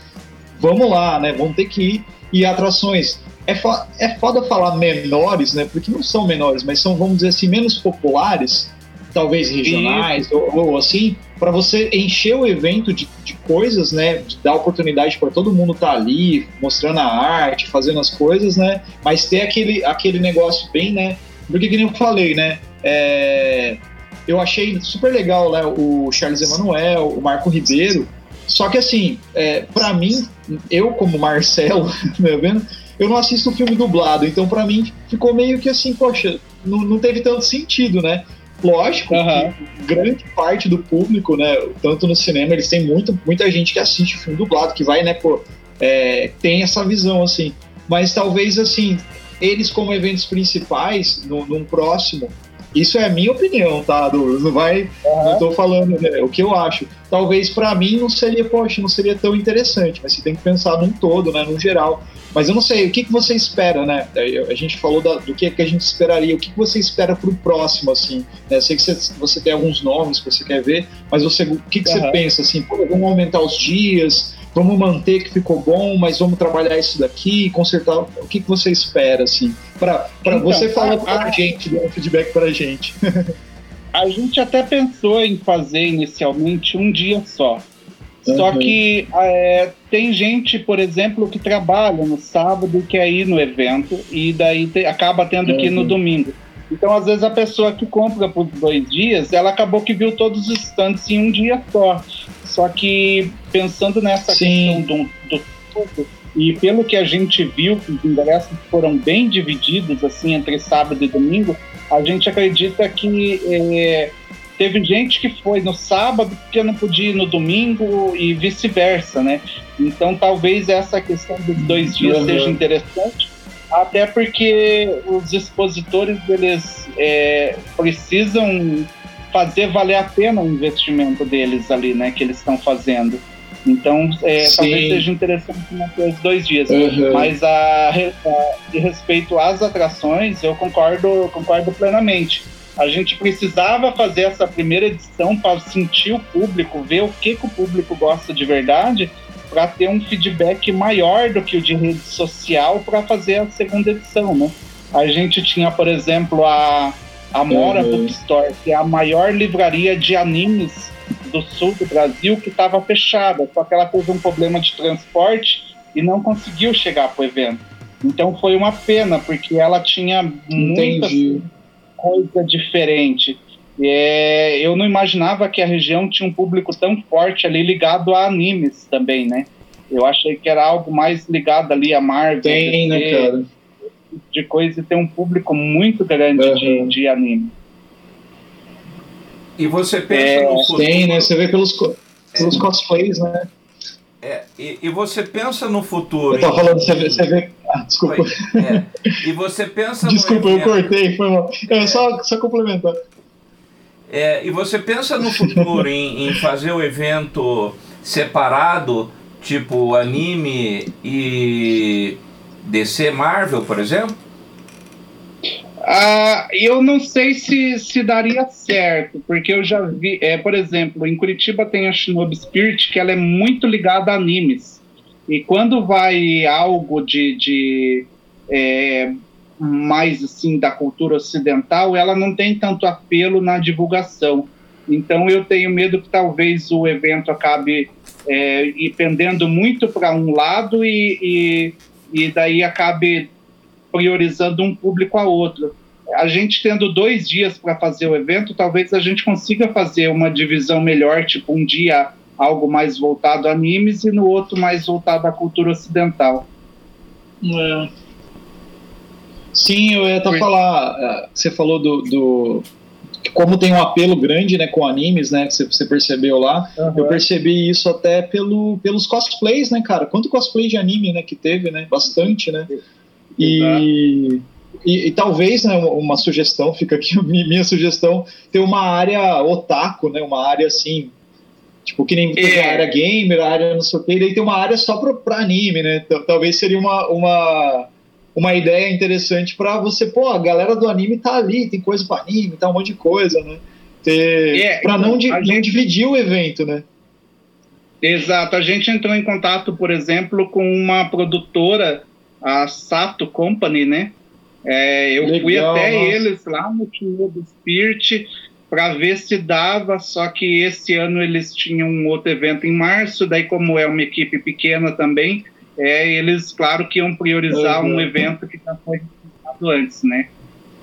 vamos lá, né, vamos ter que ir. E atrações é, fo é foda falar menores, né? Porque não são menores, mas são, vamos dizer assim, menos populares, talvez regionais ou, ou, assim, para você encher o evento de, de coisas, né? De dar oportunidade para todo mundo estar tá ali, mostrando a arte, fazendo as coisas, né? Mas ter aquele, aquele negócio bem, né? Porque, que nem eu falei, né? É, eu achei super legal né, o Charles Emanuel, o Marco Ribeiro. Só que assim, é, para mim, eu como Marcelo, tá vendo? Eu não assisto filme dublado, então para mim ficou meio que assim, poxa, não, não teve tanto sentido, né? Lógico uhum. que grande parte do público, né, tanto no cinema, eles têm muito, muita gente que assiste filme dublado, que vai, né, pô, é, tem essa visão, assim. Mas talvez, assim, eles como eventos principais, no, num próximo, isso é a minha opinião, tá, Douglas? Não vai. Uhum. Não tô falando né, o que eu acho. Talvez para mim não seria, poxa, não seria tão interessante, mas você tem que pensar num todo, né, no geral. Mas eu não sei, o que, que você espera, né? A gente falou da, do que, que a gente esperaria, o que, que você espera para o próximo, assim? Né? Eu sei que você, você, tem alguns nomes que você quer ver, mas você, o que, que uhum. você pensa, assim? Pô, vamos aumentar os dias, vamos manter que ficou bom, mas vamos trabalhar isso daqui, consertar. O que, que você espera, assim? Para então, você falar para a gente, dar um feedback para a gente. a gente até pensou em fazer inicialmente um dia só. Só uhum. que é, tem gente, por exemplo, que trabalha no sábado e quer ir no evento e daí te, acaba tendo uhum. que ir no uhum. domingo. Então, às vezes, a pessoa que compra por dois dias, ela acabou que viu todos os stands em um dia só. Só que, pensando nessa Sim. questão do, do e pelo que a gente viu, os ingressos foram bem divididos, assim, entre sábado e domingo, a gente acredita que é, Teve gente que foi no sábado porque não podia ir no domingo e vice-versa, né? Então talvez essa questão dos dois dias uhum. seja interessante, até porque os expositores eles é, precisam fazer valer a pena o investimento deles ali, né? Que eles estão fazendo. Então, é, talvez seja interessante manter os dois dias. Uhum. Mas a, a, de respeito às atrações, eu concordo, concordo plenamente a gente precisava fazer essa primeira edição para sentir o público, ver o que, que o público gosta de verdade, para ter um feedback maior do que o de rede social para fazer a segunda edição, né? A a gente tinha, por exemplo, a, a Mora uhum. Bookstore, que é a maior livraria de animes do sul do Brasil, que estava fechada, só que ela teve um problema de transporte e não conseguiu chegar para o evento. Então foi uma pena, porque ela tinha muita coisa diferente. É, eu não imaginava que a região tinha um público tão forte ali ligado a animes também, né? Eu achei que era algo mais ligado ali a Marvel. Tem, né, cara? De coisa e tem um público muito grande uhum. de, de anime. E você pensa é, no futuro. Tem, né? Você vê pelos, pelos é. cosplays, né? É, e, e, você pensa no futuro. Eu tô falando, você vê. Você vê ah, desculpa. é, e você pensa Desculpa, eu cortei, foi mal. É, só, só complementar. É, e você pensa no futuro em, em fazer o evento separado, tipo anime e DC Marvel, por exemplo? Ah, eu não sei se, se daria certo, porque eu já vi, é, por exemplo, em Curitiba tem a Shinobi Spirit, que ela é muito ligada a animes. E quando vai algo de, de é, mais assim da cultura ocidental, ela não tem tanto apelo na divulgação. Então eu tenho medo que talvez o evento acabe é, muito para um lado e, e e daí acabe priorizando um público a outro. A gente tendo dois dias para fazer o evento, talvez a gente consiga fazer uma divisão melhor, tipo um dia algo mais voltado a animes e no outro mais voltado à cultura ocidental. É. Sim, eu ia até falar, é, você falou do, do, como tem um apelo grande né, com animes, né, que você percebeu lá, uhum. eu percebi isso até pelo, pelos cosplays, né, cara? Quanto cosplay de anime, né, que teve, né? Bastante, né? E, e, e, talvez, né, uma sugestão, fica aqui minha sugestão, ter uma área otaku, né, uma área assim, tipo, que nem é. a área gamer, a área não sei o que, e daí tem uma área só pra, pra anime, né? Talvez seria uma, uma uma ideia interessante para você, pô, a galera do anime tá ali, tem coisa para anime, tá um monte de coisa, né? Ter, é, para não, di gente... não dividir o evento, né? Exato, a gente entrou em contato, por exemplo, com uma produtora, a Sato Company, né? É, eu Legal, fui até nossa. eles lá no Tio do Spirit para ver se dava, só que esse ano eles tinham um outro evento em março, daí como é uma equipe pequena também, é, eles, claro, que iam priorizar uhum. um evento que já foi realizado antes, né?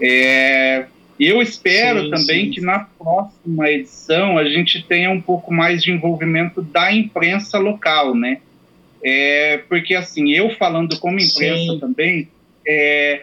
É, eu espero sim, também sim. que na próxima edição a gente tenha um pouco mais de envolvimento da imprensa local, né? É, porque, assim, eu falando como imprensa sim. também, é,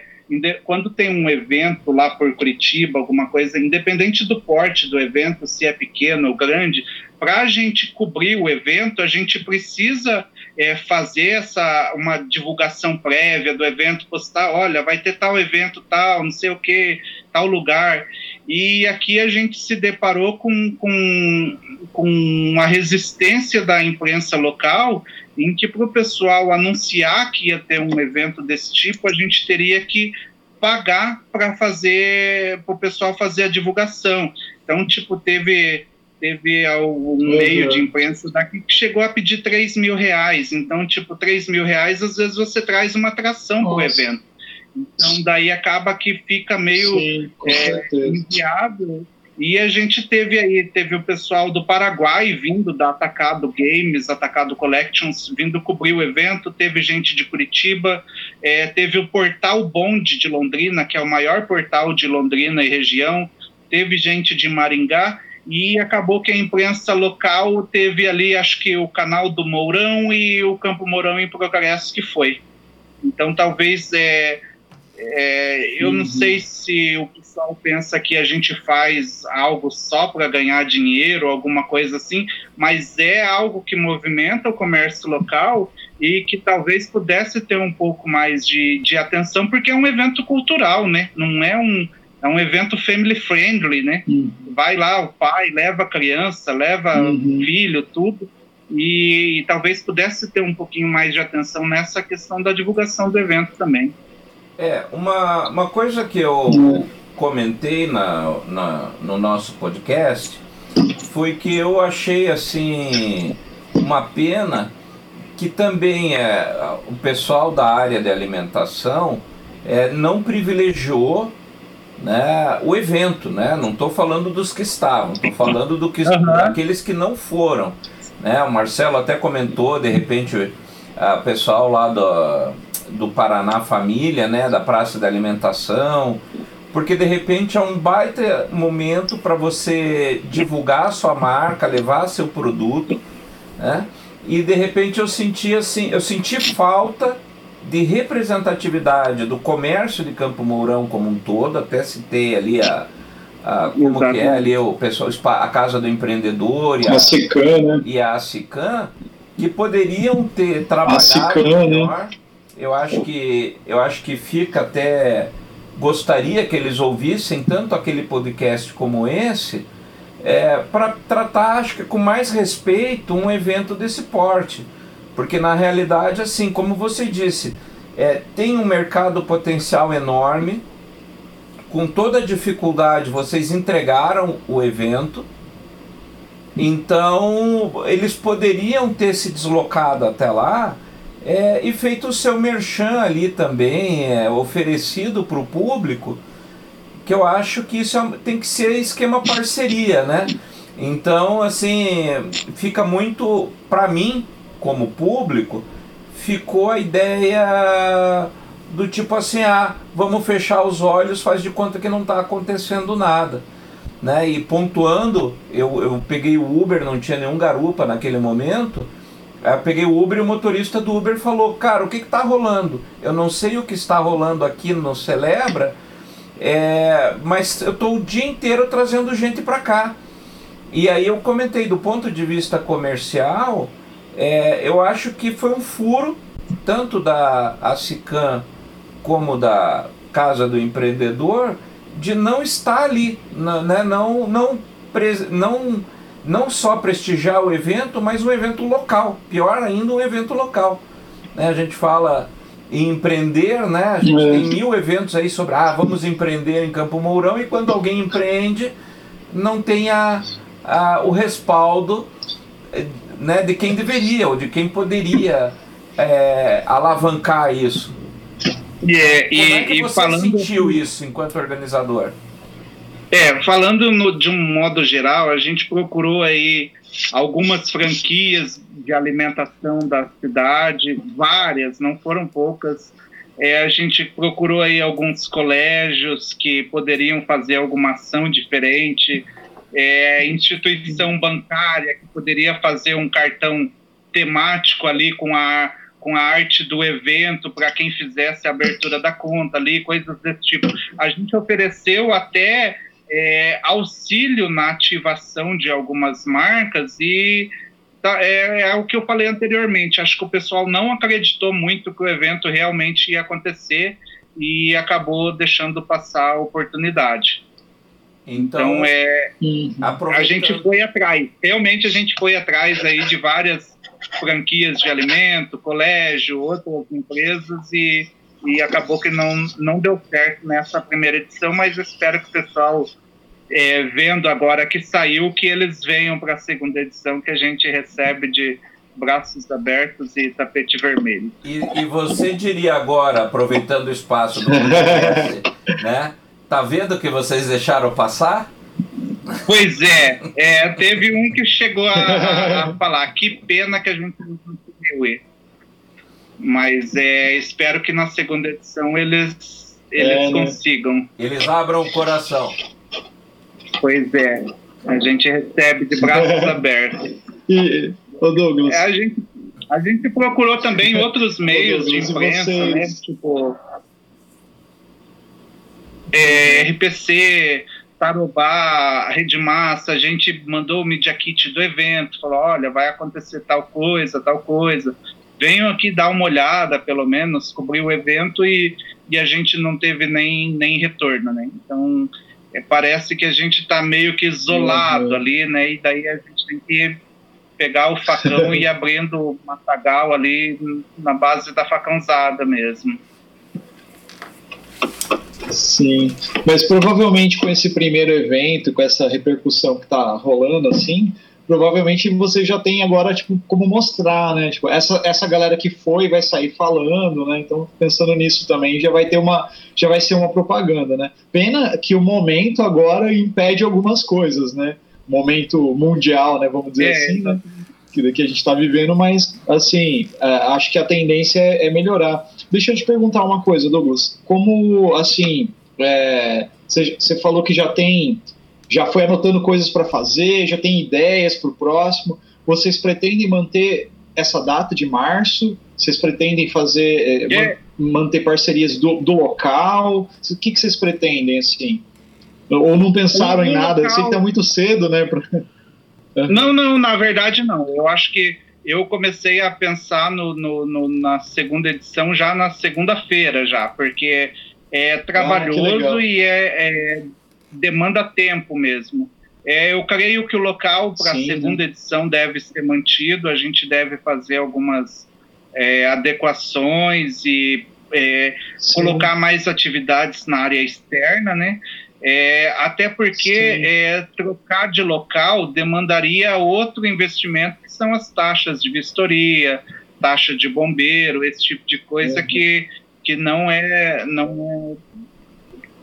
quando tem um evento lá por Curitiba, alguma coisa, independente do porte do evento, se é pequeno ou grande, para a gente cobrir o evento, a gente precisa é, fazer essa uma divulgação prévia do evento, postar, olha, vai ter tal evento, tal, não sei o que, tal lugar. E aqui a gente se deparou com, com, com uma resistência da imprensa local, em que para o pessoal anunciar que ia ter um evento desse tipo, a gente teria que pagar para fazer, para o pessoal fazer a divulgação. Então, tipo, teve teve um uhum. meio de imprensa daqui que chegou a pedir 3 mil reais. Então, tipo, 3 mil reais, às vezes você traz uma atração para o evento. Então, daí acaba que fica meio Sim, é, inviável. E a gente teve aí, teve o pessoal do Paraguai vindo da Atacado Games, Atacado Collections, vindo cobrir o evento, teve gente de Curitiba, é, teve o Portal Bond de Londrina, que é o maior portal de Londrina e região, teve gente de Maringá, e acabou que a imprensa local teve ali, acho que o canal do Mourão e o Campo Mourão em progresso que foi. Então, talvez, é, é, eu uhum. não sei se o pessoal pensa que a gente faz algo só para ganhar dinheiro, alguma coisa assim, mas é algo que movimenta o comércio local e que talvez pudesse ter um pouco mais de, de atenção, porque é um evento cultural, né? Não é um, é um evento family friendly, né? Uhum. Vai lá o pai, leva a criança, leva uhum. o filho, tudo. E, e, talvez pudesse ter um pouquinho mais de atenção nessa questão da divulgação do evento também. É, uma, uma coisa que eu uhum. comentei na, na, no nosso podcast foi que eu achei assim uma pena que também é, o pessoal da área de alimentação é, não privilegiou né, o evento, né? Não estou falando dos que estavam, estou falando do que, uhum. daqueles que não foram. Né? O Marcelo até comentou, de repente, o pessoal lá do, do Paraná Família, né, da Praça da Alimentação, porque de repente é um baita momento para você divulgar a sua marca, levar seu produto, né? E de repente eu senti assim, eu senti falta de representatividade do comércio de Campo Mourão como um todo, até citei ali a, a como que é ali o pessoal, a Casa do Empreendedor e a, a né? e a Cican, que poderiam ter trabalhado Cican, né? melhor. Né? Eu acho que eu acho que fica até gostaria que eles ouvissem tanto aquele podcast como esse, é, para tratar, acho que com mais respeito, um evento desse porte. Porque na realidade, assim, como você disse, é, tem um mercado potencial enorme. Com toda a dificuldade, vocês entregaram o evento. Então, eles poderiam ter se deslocado até lá é, e feito o seu merchan ali também, é, oferecido para o público, que eu acho que isso é, tem que ser esquema parceria, né? Então, assim, fica muito, para mim, como público, ficou a ideia do tipo assim, ah, vamos fechar os olhos, faz de conta que não está acontecendo nada. Né? E pontuando, eu, eu peguei o Uber, não tinha nenhum garupa naquele momento, eu peguei o Uber e o motorista do Uber falou: Cara, o que está rolando? Eu não sei o que está rolando aqui no Celebra, é, mas eu estou o dia inteiro trazendo gente para cá. E aí eu comentei: do ponto de vista comercial, é, eu acho que foi um furo, tanto da ACICAM como da Casa do Empreendedor, de não estar ali, né? não, não, não não só prestigiar o evento, mas um evento local. Pior ainda, um evento local. Né? A gente fala em empreender, né? A gente é. tem mil eventos aí sobre, ah, vamos empreender em Campo Mourão, e quando alguém empreende, não tem a, a, o respaldo né, de quem deveria, ou de quem poderia é, alavancar isso. E, é, Como é que você falando... sentiu isso enquanto organizador? É, falando no, de um modo geral, a gente procurou aí algumas franquias de alimentação da cidade, várias, não foram poucas. É, a gente procurou aí alguns colégios que poderiam fazer alguma ação diferente, é, instituição bancária que poderia fazer um cartão temático ali com a com a arte do evento para quem fizesse a abertura da conta ali, coisas desse tipo. A gente ofereceu até é, auxílio na ativação de algumas marcas e tá, é, é, o que eu falei anteriormente. Acho que o pessoal não acreditou muito que o evento realmente ia acontecer e acabou deixando passar a oportunidade. Então, então é, a gente foi atrás. Realmente a gente foi atrás aí de várias franquias de alimento, colégio, outras empresas e e acabou que não, não deu certo nessa primeira edição, mas espero que o pessoal, é, vendo agora que saiu, que eles venham para a segunda edição, que a gente recebe de braços abertos e tapete vermelho. E, e você diria agora, aproveitando o espaço do podcast, né? Tá vendo que vocês deixaram passar? Pois é, é teve um que chegou a, a falar, que pena que a gente não conseguiu ir. Mas é, espero que na segunda edição eles, eles é, né? consigam. Eles abram o coração. Pois é. A gente recebe de braços abertos. E, ô Douglas. É, a, gente, a gente procurou também outros meios Douglas, de imprensa, né? Tipo. É, RPC, Tarobá, Rede Massa, a gente mandou o Media Kit do evento, falou, olha, vai acontecer tal coisa, tal coisa venham aqui dar uma olhada, pelo menos, cobrir o evento e, e a gente não teve nem, nem retorno, né? Então, é, parece que a gente está meio que isolado uhum. ali, né? E daí a gente tem que pegar o facão e ir abrindo o matagal ali na base da facãozada mesmo. Sim, mas provavelmente com esse primeiro evento, com essa repercussão que está rolando assim, provavelmente você já tem agora, tipo, como mostrar, né? Tipo, essa, essa galera que foi vai sair falando, né? Então, pensando nisso também, já vai ter uma, já vai ser uma propaganda, né? Pena que o momento agora impede algumas coisas, né? Momento mundial, né? Vamos dizer é, assim, né? Que, que a gente está vivendo, mas, assim, é, acho que a tendência é, é melhorar. Deixa eu te perguntar uma coisa, Douglas. Como, assim, você é, falou que já tem já foi anotando coisas para fazer, já tem ideias para o próximo. Vocês pretendem manter essa data de março? Vocês pretendem fazer é, é. manter parcerias do, do, local? O que, que vocês pretendem assim? Ou não pensaram em nada? Local... Eu sei que está muito cedo, né? Pra... não, não, na verdade não. Eu acho que eu comecei a pensar no, no, no na segunda edição já na segunda-feira já, porque é ah, trabalhoso ah, e é, é demanda tempo mesmo. É, eu creio que o local para a segunda edição deve ser mantido, a gente deve fazer algumas é, adequações e é, colocar mais atividades na área externa, né? É, até porque é, trocar de local demandaria outro investimento, que são as taxas de vistoria, taxa de bombeiro, esse tipo de coisa uhum. que, que não é não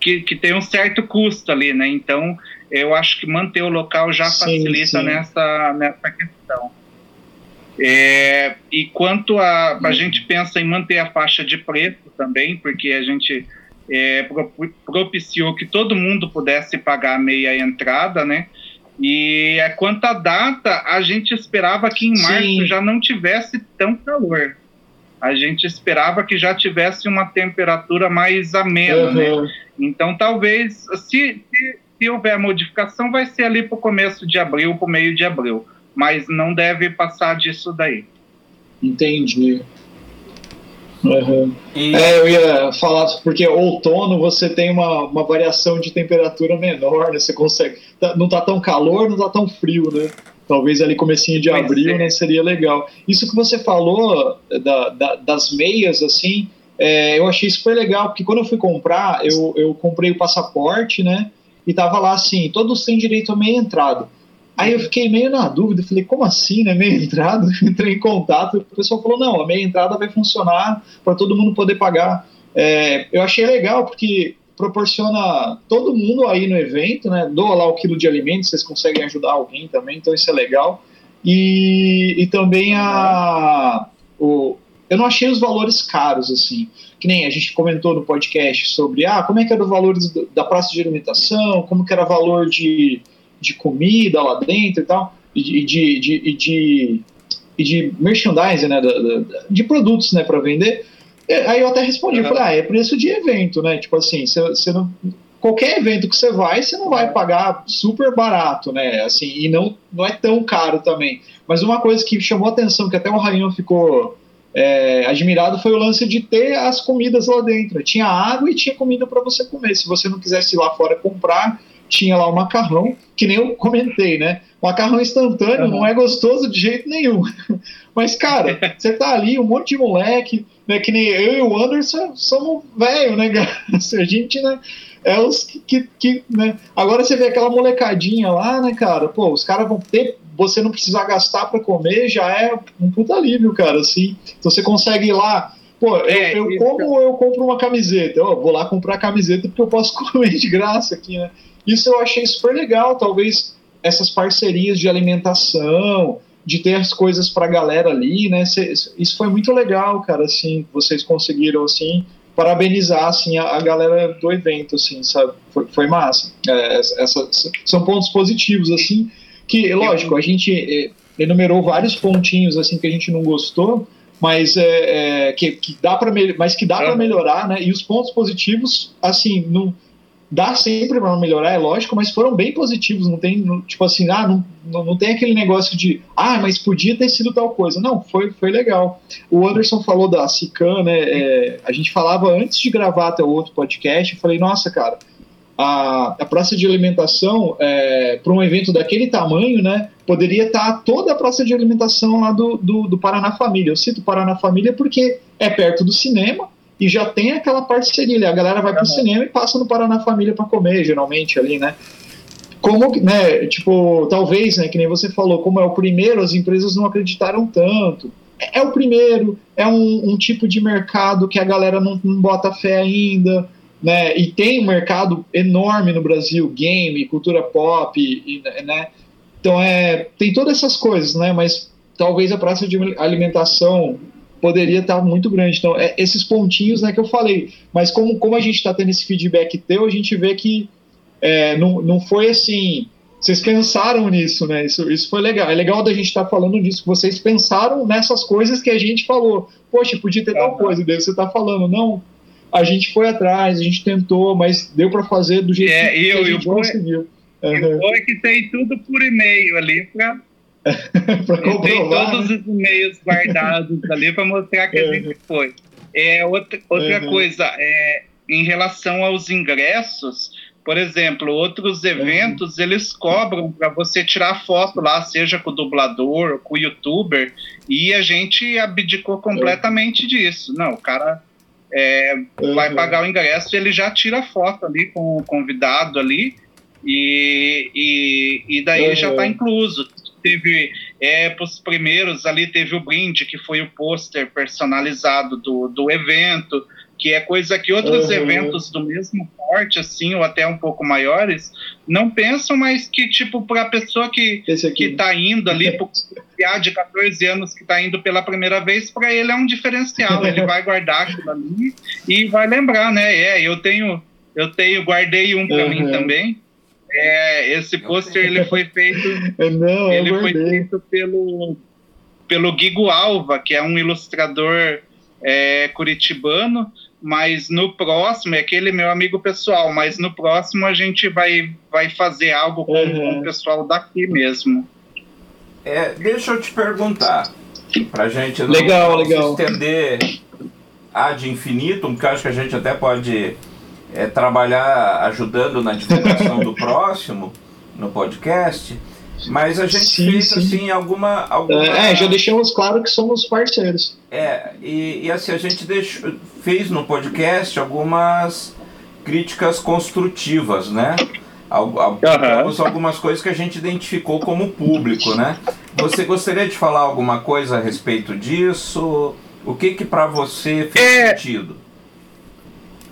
que, que tem um certo custo ali, né? Então, eu acho que manter o local já sim, facilita sim. Nessa, nessa questão. É, e quanto a. A gente pensa em manter a faixa de preço também, porque a gente é, propiciou que todo mundo pudesse pagar meia entrada, né? E é, quanto à data, a gente esperava que em março Sim. já não tivesse tão calor. A gente esperava que já tivesse uma temperatura mais amena, né? uhum. né? Então, talvez, se, se, se houver modificação, vai ser ali para o começo de abril, para o meio de abril. Mas não deve passar disso daí. Entendi. Uhum. E... É, eu ia falar, porque outono você tem uma, uma variação de temperatura menor, né? Você consegue. Tá, não tá tão calor, não tá tão frio, né? Talvez ali comecinho de pois abril, é. né? Seria legal. Isso que você falou da, da, das meias, assim, é, eu achei super legal, porque quando eu fui comprar, eu, eu comprei o passaporte, né? E tava lá assim, todos têm direito a meia entrada. Aí eu fiquei meio na dúvida, falei, como assim, né? Meia entrada? Entrei em contato, o pessoal falou, não, a meia entrada vai funcionar para todo mundo poder pagar. É, eu achei legal, porque proporciona todo mundo aí no evento, né? Doa lá o quilo de alimentos, vocês conseguem ajudar alguém também, então isso é legal. E, e também a, o, eu não achei os valores caros, assim. Que nem a gente comentou no podcast sobre ah, como é que era o valor da praça de alimentação, como que era o valor de, de comida lá dentro e tal, e de, de, de, de, e de merchandising, né, de produtos, né, para vender. Aí eu até respondi, uhum. falei, ah, é preço de evento, né, tipo assim, você não qualquer evento que você vai, você não vai pagar super barato, né? Assim, e não, não é tão caro também. Mas uma coisa que chamou atenção, que até o Rainho ficou é, admirado foi o lance de ter as comidas lá dentro. Tinha água e tinha comida para você comer. Se você não quisesse ir lá fora comprar, tinha lá o macarrão, que nem eu comentei, né? macarrão instantâneo uhum. não é gostoso de jeito nenhum. Mas, cara, você tá ali, um monte de moleque, né? Que nem eu e o Anderson somos velho, né, A gente, né? É os que, que, que, né? Agora você vê aquela molecadinha lá, né, cara? Pô, os caras vão ter você não precisar gastar para comer já é um puta alívio, cara, assim. Então você consegue ir lá, pô, é, eu, eu como eu compro uma camiseta, eu vou lá comprar a camiseta porque eu posso comer de graça aqui, né? Isso eu achei super legal, talvez essas parcerias de alimentação, de ter as coisas para a galera ali, né? Isso foi muito legal, cara, assim, vocês conseguiram, assim, parabenizar, assim, a, a galera do evento, assim, sabe? Foi, foi massa. É, essa, são pontos positivos, assim, que, lógico, a gente eh, enumerou vários pontinhos assim que a gente não gostou, mas é, é que, que, dá para mas que dá para melhorar, né? E os pontos positivos, assim, não dá sempre para melhorar, é lógico, mas foram bem positivos. Não tem, não, tipo assim, ah, não, não, não, tem aquele negócio de, ah, mas podia ter sido tal coisa. Não, foi, foi legal. O Anderson falou da Cican, né? É, a gente falava antes de gravar até o outro podcast. Eu falei, nossa, cara a, a praça de alimentação, é, para um evento daquele tamanho, né, poderia estar toda a praça de alimentação lá do, do, do Paraná Família. Eu cito Paraná Família porque é perto do cinema e já tem aquela parceria. A galera vai para o cinema e passa no Paraná Família para comer, geralmente ali, né? como, né, tipo, talvez, né, que nem você falou, como é o primeiro, as empresas não acreditaram tanto. É, é o primeiro, é um, um, tipo de mercado que a galera não, não bota fé ainda, né, e tem um mercado enorme no Brasil, game, cultura pop, e, né, então é, tem todas essas coisas, né, mas talvez a praça de alimentação poderia estar muito grande. Então, é esses pontinhos né, que eu falei. Mas como, como a gente está tendo esse feedback teu, a gente vê que é, não, não foi assim. Vocês pensaram nisso, né? Isso, isso foi legal. É legal da gente estar tá falando disso. Vocês pensaram nessas coisas que a gente falou. Poxa, podia ter tal coisa. Daí você está falando, não. A gente foi atrás, a gente tentou, mas deu para fazer do jeito é, que, eu, a gente conseguiu. Uhum. E foi que tem tudo por e-mail ali para tem todos os e-mails guardados ali para mostrar que a gente foi. É, outra outra uhum. coisa, é, em relação aos ingressos, por exemplo, outros eventos uhum. eles cobram para você tirar foto lá, seja com o dublador, com o youtuber, e a gente abdicou completamente uhum. disso. Não, o cara é, vai pagar o ingresso, ele já tira foto ali com o convidado ali, e, e, e daí já está incluso. Teve é, para os primeiros ali teve o brinde que foi o pôster personalizado do, do evento que é coisa que outros uhum. eventos do mesmo porte assim ou até um pouco maiores não pensam mas que tipo para a pessoa que que está indo ali para de 14 anos que está indo pela primeira vez para ele é um diferencial ele vai guardar aquilo ali e vai lembrar né é eu tenho eu tenho guardei um para uhum. mim também é, esse pôster ele foi feito. Não, ele foi feito pelo pelo Guigo Alva, que é um ilustrador é, curitibano. Mas no próximo, é aquele meu amigo pessoal, mas no próximo a gente vai, vai fazer algo com, uhum. com o pessoal daqui mesmo. É, deixa eu te perguntar, pra gente não, legal, legal. estender ad infinitum, porque acho que a gente até pode é, trabalhar ajudando na divulgação do próximo no podcast. Mas a gente sim, fez sim. assim alguma, alguma. É, já deixamos claro que somos parceiros. É, e, e assim, a gente deixou, fez no podcast algumas críticas construtivas, né? Algumas, uhum. algumas coisas que a gente identificou como público, né? Você gostaria de falar alguma coisa a respeito disso? O que que para você fez é... sentido?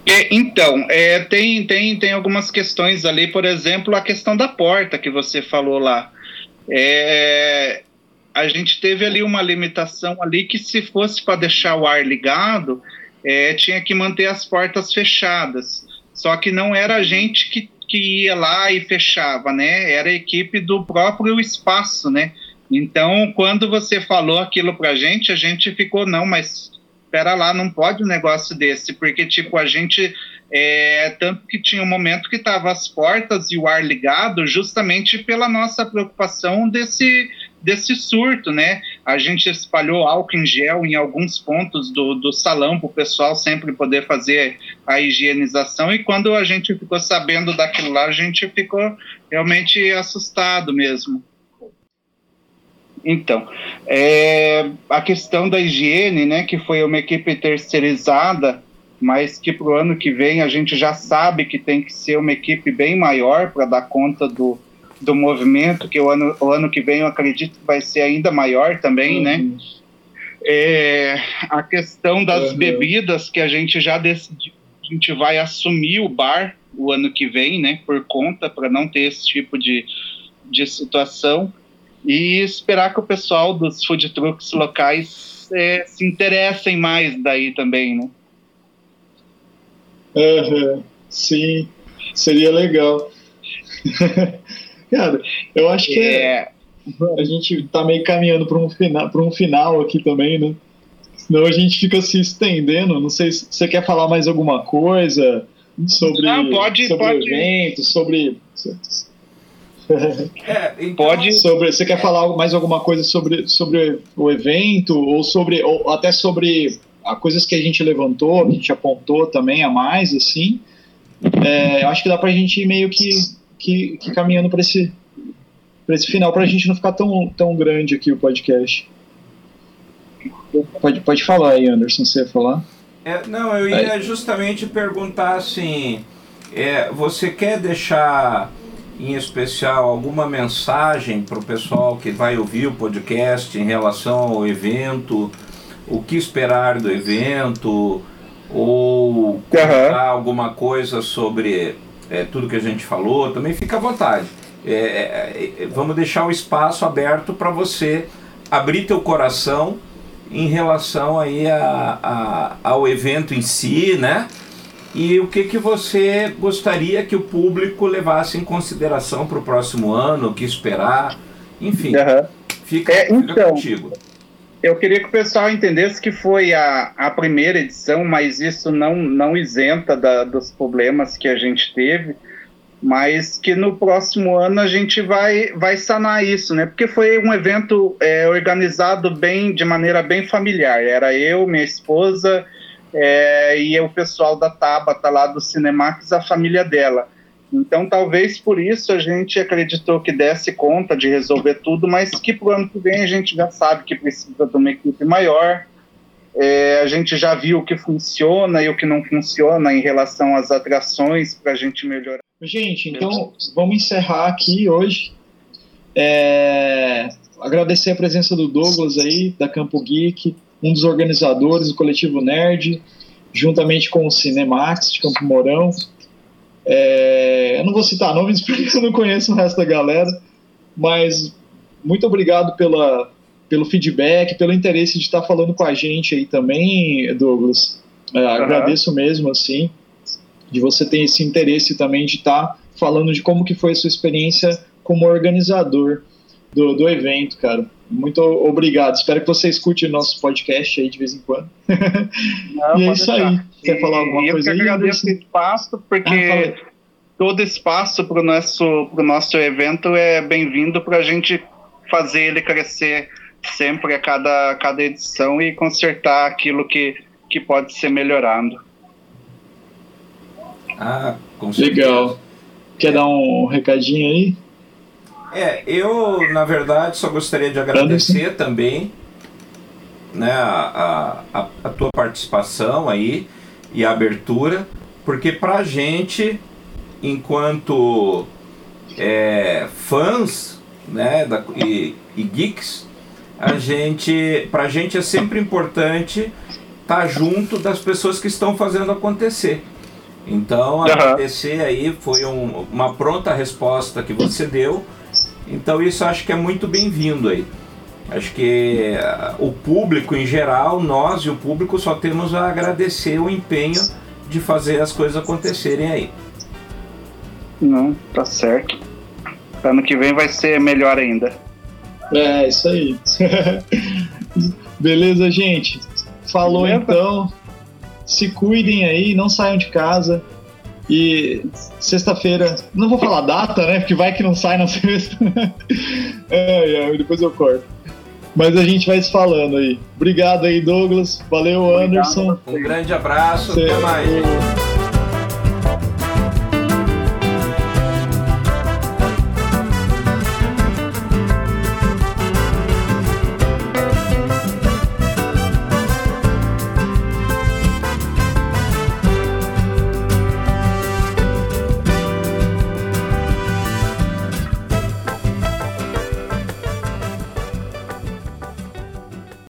É, então, é, tem, tem, tem algumas questões ali, por exemplo, a questão da porta que você falou lá. É, a gente teve ali uma limitação ali que se fosse para deixar o ar ligado, é, tinha que manter as portas fechadas. Só que não era a gente que, que ia lá e fechava, né? Era a equipe do próprio espaço, né? Então, quando você falou aquilo para a gente, a gente ficou, não, mas espera lá, não pode um negócio desse, porque, tipo, a gente. É, tanto que tinha um momento que tava as portas e o ar ligado, justamente pela nossa preocupação desse, desse surto, né? A gente espalhou álcool em gel em alguns pontos do, do salão para o pessoal sempre poder fazer a higienização. E quando a gente ficou sabendo daquilo lá, a gente ficou realmente assustado mesmo. Então, é, a questão da higiene, né, que foi uma equipe terceirizada, mas que para o ano que vem a gente já sabe que tem que ser uma equipe bem maior para dar conta do, do movimento, que o ano, o ano que vem eu acredito que vai ser ainda maior também, né? uhum. né? É, a questão das uhum. bebidas, que a gente já decidiu, a gente vai assumir o bar o ano que vem, né, por conta, para não ter esse tipo de, de situação e esperar que o pessoal dos food trucks locais é, se interessem mais daí também, né? Uhum, sim, seria legal. Cara, eu acho que é. a gente tá meio caminhando para um, final, um final aqui também, né? Senão a gente fica se estendendo. Não sei se você quer falar mais alguma coisa sobre, Não, pode, sobre pode. o evento, sobre é, então... Pode. Sobre, você quer falar mais alguma coisa sobre, sobre o evento ou sobre ou até sobre as coisas que a gente levantou, que a gente apontou também a mais assim? É, acho que dá para a gente ir meio que, que, que caminhando para esse para esse final para a gente não ficar tão tão grande aqui o podcast. Pode, pode falar aí, Anderson, você ia falar? É, não, eu ia justamente perguntar assim: é, você quer deixar em especial, alguma mensagem para o pessoal que vai ouvir o podcast em relação ao evento, o que esperar do evento, ou uhum. alguma coisa sobre é, tudo que a gente falou, também fica à vontade. É, é, é vamos deixar o espaço aberto para você abrir teu coração em relação aí a, a, ao evento em si, né? E o que, que você gostaria que o público levasse em consideração para o próximo ano, o que esperar, enfim, uhum. fica, é, fica então, contigo. Eu queria que o pessoal entendesse que foi a, a primeira edição, mas isso não, não isenta da, dos problemas que a gente teve, mas que no próximo ano a gente vai, vai sanar isso, né? Porque foi um evento é, organizado bem, de maneira bem familiar. Era eu, minha esposa é, e o pessoal da Tabata lá do Cinemax, a família dela. Então, talvez por isso a gente acreditou que desse conta de resolver tudo, mas que para o ano que vem a gente já sabe que precisa de uma equipe maior. É, a gente já viu o que funciona e o que não funciona em relação às atrações para a gente melhorar. Gente, então vamos encerrar aqui hoje. É, agradecer a presença do Douglas aí, da Campo Geek, um dos organizadores do Coletivo Nerd, juntamente com o Cinemax de Campo Mourão. É, eu não vou citar nomes porque eu não conheço o resto da galera, mas muito obrigado pela, pelo feedback, pelo interesse de estar falando com a gente aí também, Douglas. É, uhum. Agradeço mesmo, assim, de você ter esse interesse também de estar falando de como que foi a sua experiência como organizador do, do evento, cara. Muito obrigado. Espero que você escute o nosso podcast aí de vez em quando. Não, e é isso deixar. aí. Quer falar alguma e coisa aí? Eu agradeço o espaço, porque ah, todo espaço para o nosso, pro nosso evento é bem-vindo para a gente fazer ele crescer sempre a cada, a cada edição e consertar aquilo que, que pode ser melhorado. Ah, com certeza. Legal. Quer dar um recadinho aí? É, eu, na verdade, só gostaria de agradecer também né, a, a, a tua participação aí e a abertura, porque pra gente, enquanto é, fãs né, da, e, e geeks, a gente, pra gente é sempre importante estar tá junto das pessoas que estão fazendo acontecer. Então, agradecer aí, foi um, uma pronta resposta que você deu então isso acho que é muito bem-vindo aí. Acho que uh, o público em geral, nós e o público só temos a agradecer o empenho de fazer as coisas acontecerem aí. Não, tá certo. Ano que vem vai ser melhor ainda. É, isso aí. Beleza, gente? Falou Beleza. então. Se cuidem aí, não saiam de casa. E sexta-feira, não vou falar data, né? Porque vai que não sai na sexta. é, é, depois eu corto. Mas a gente vai se falando aí. Obrigado aí, Douglas. Valeu, Obrigado. Anderson. Um grande abraço. Até mais.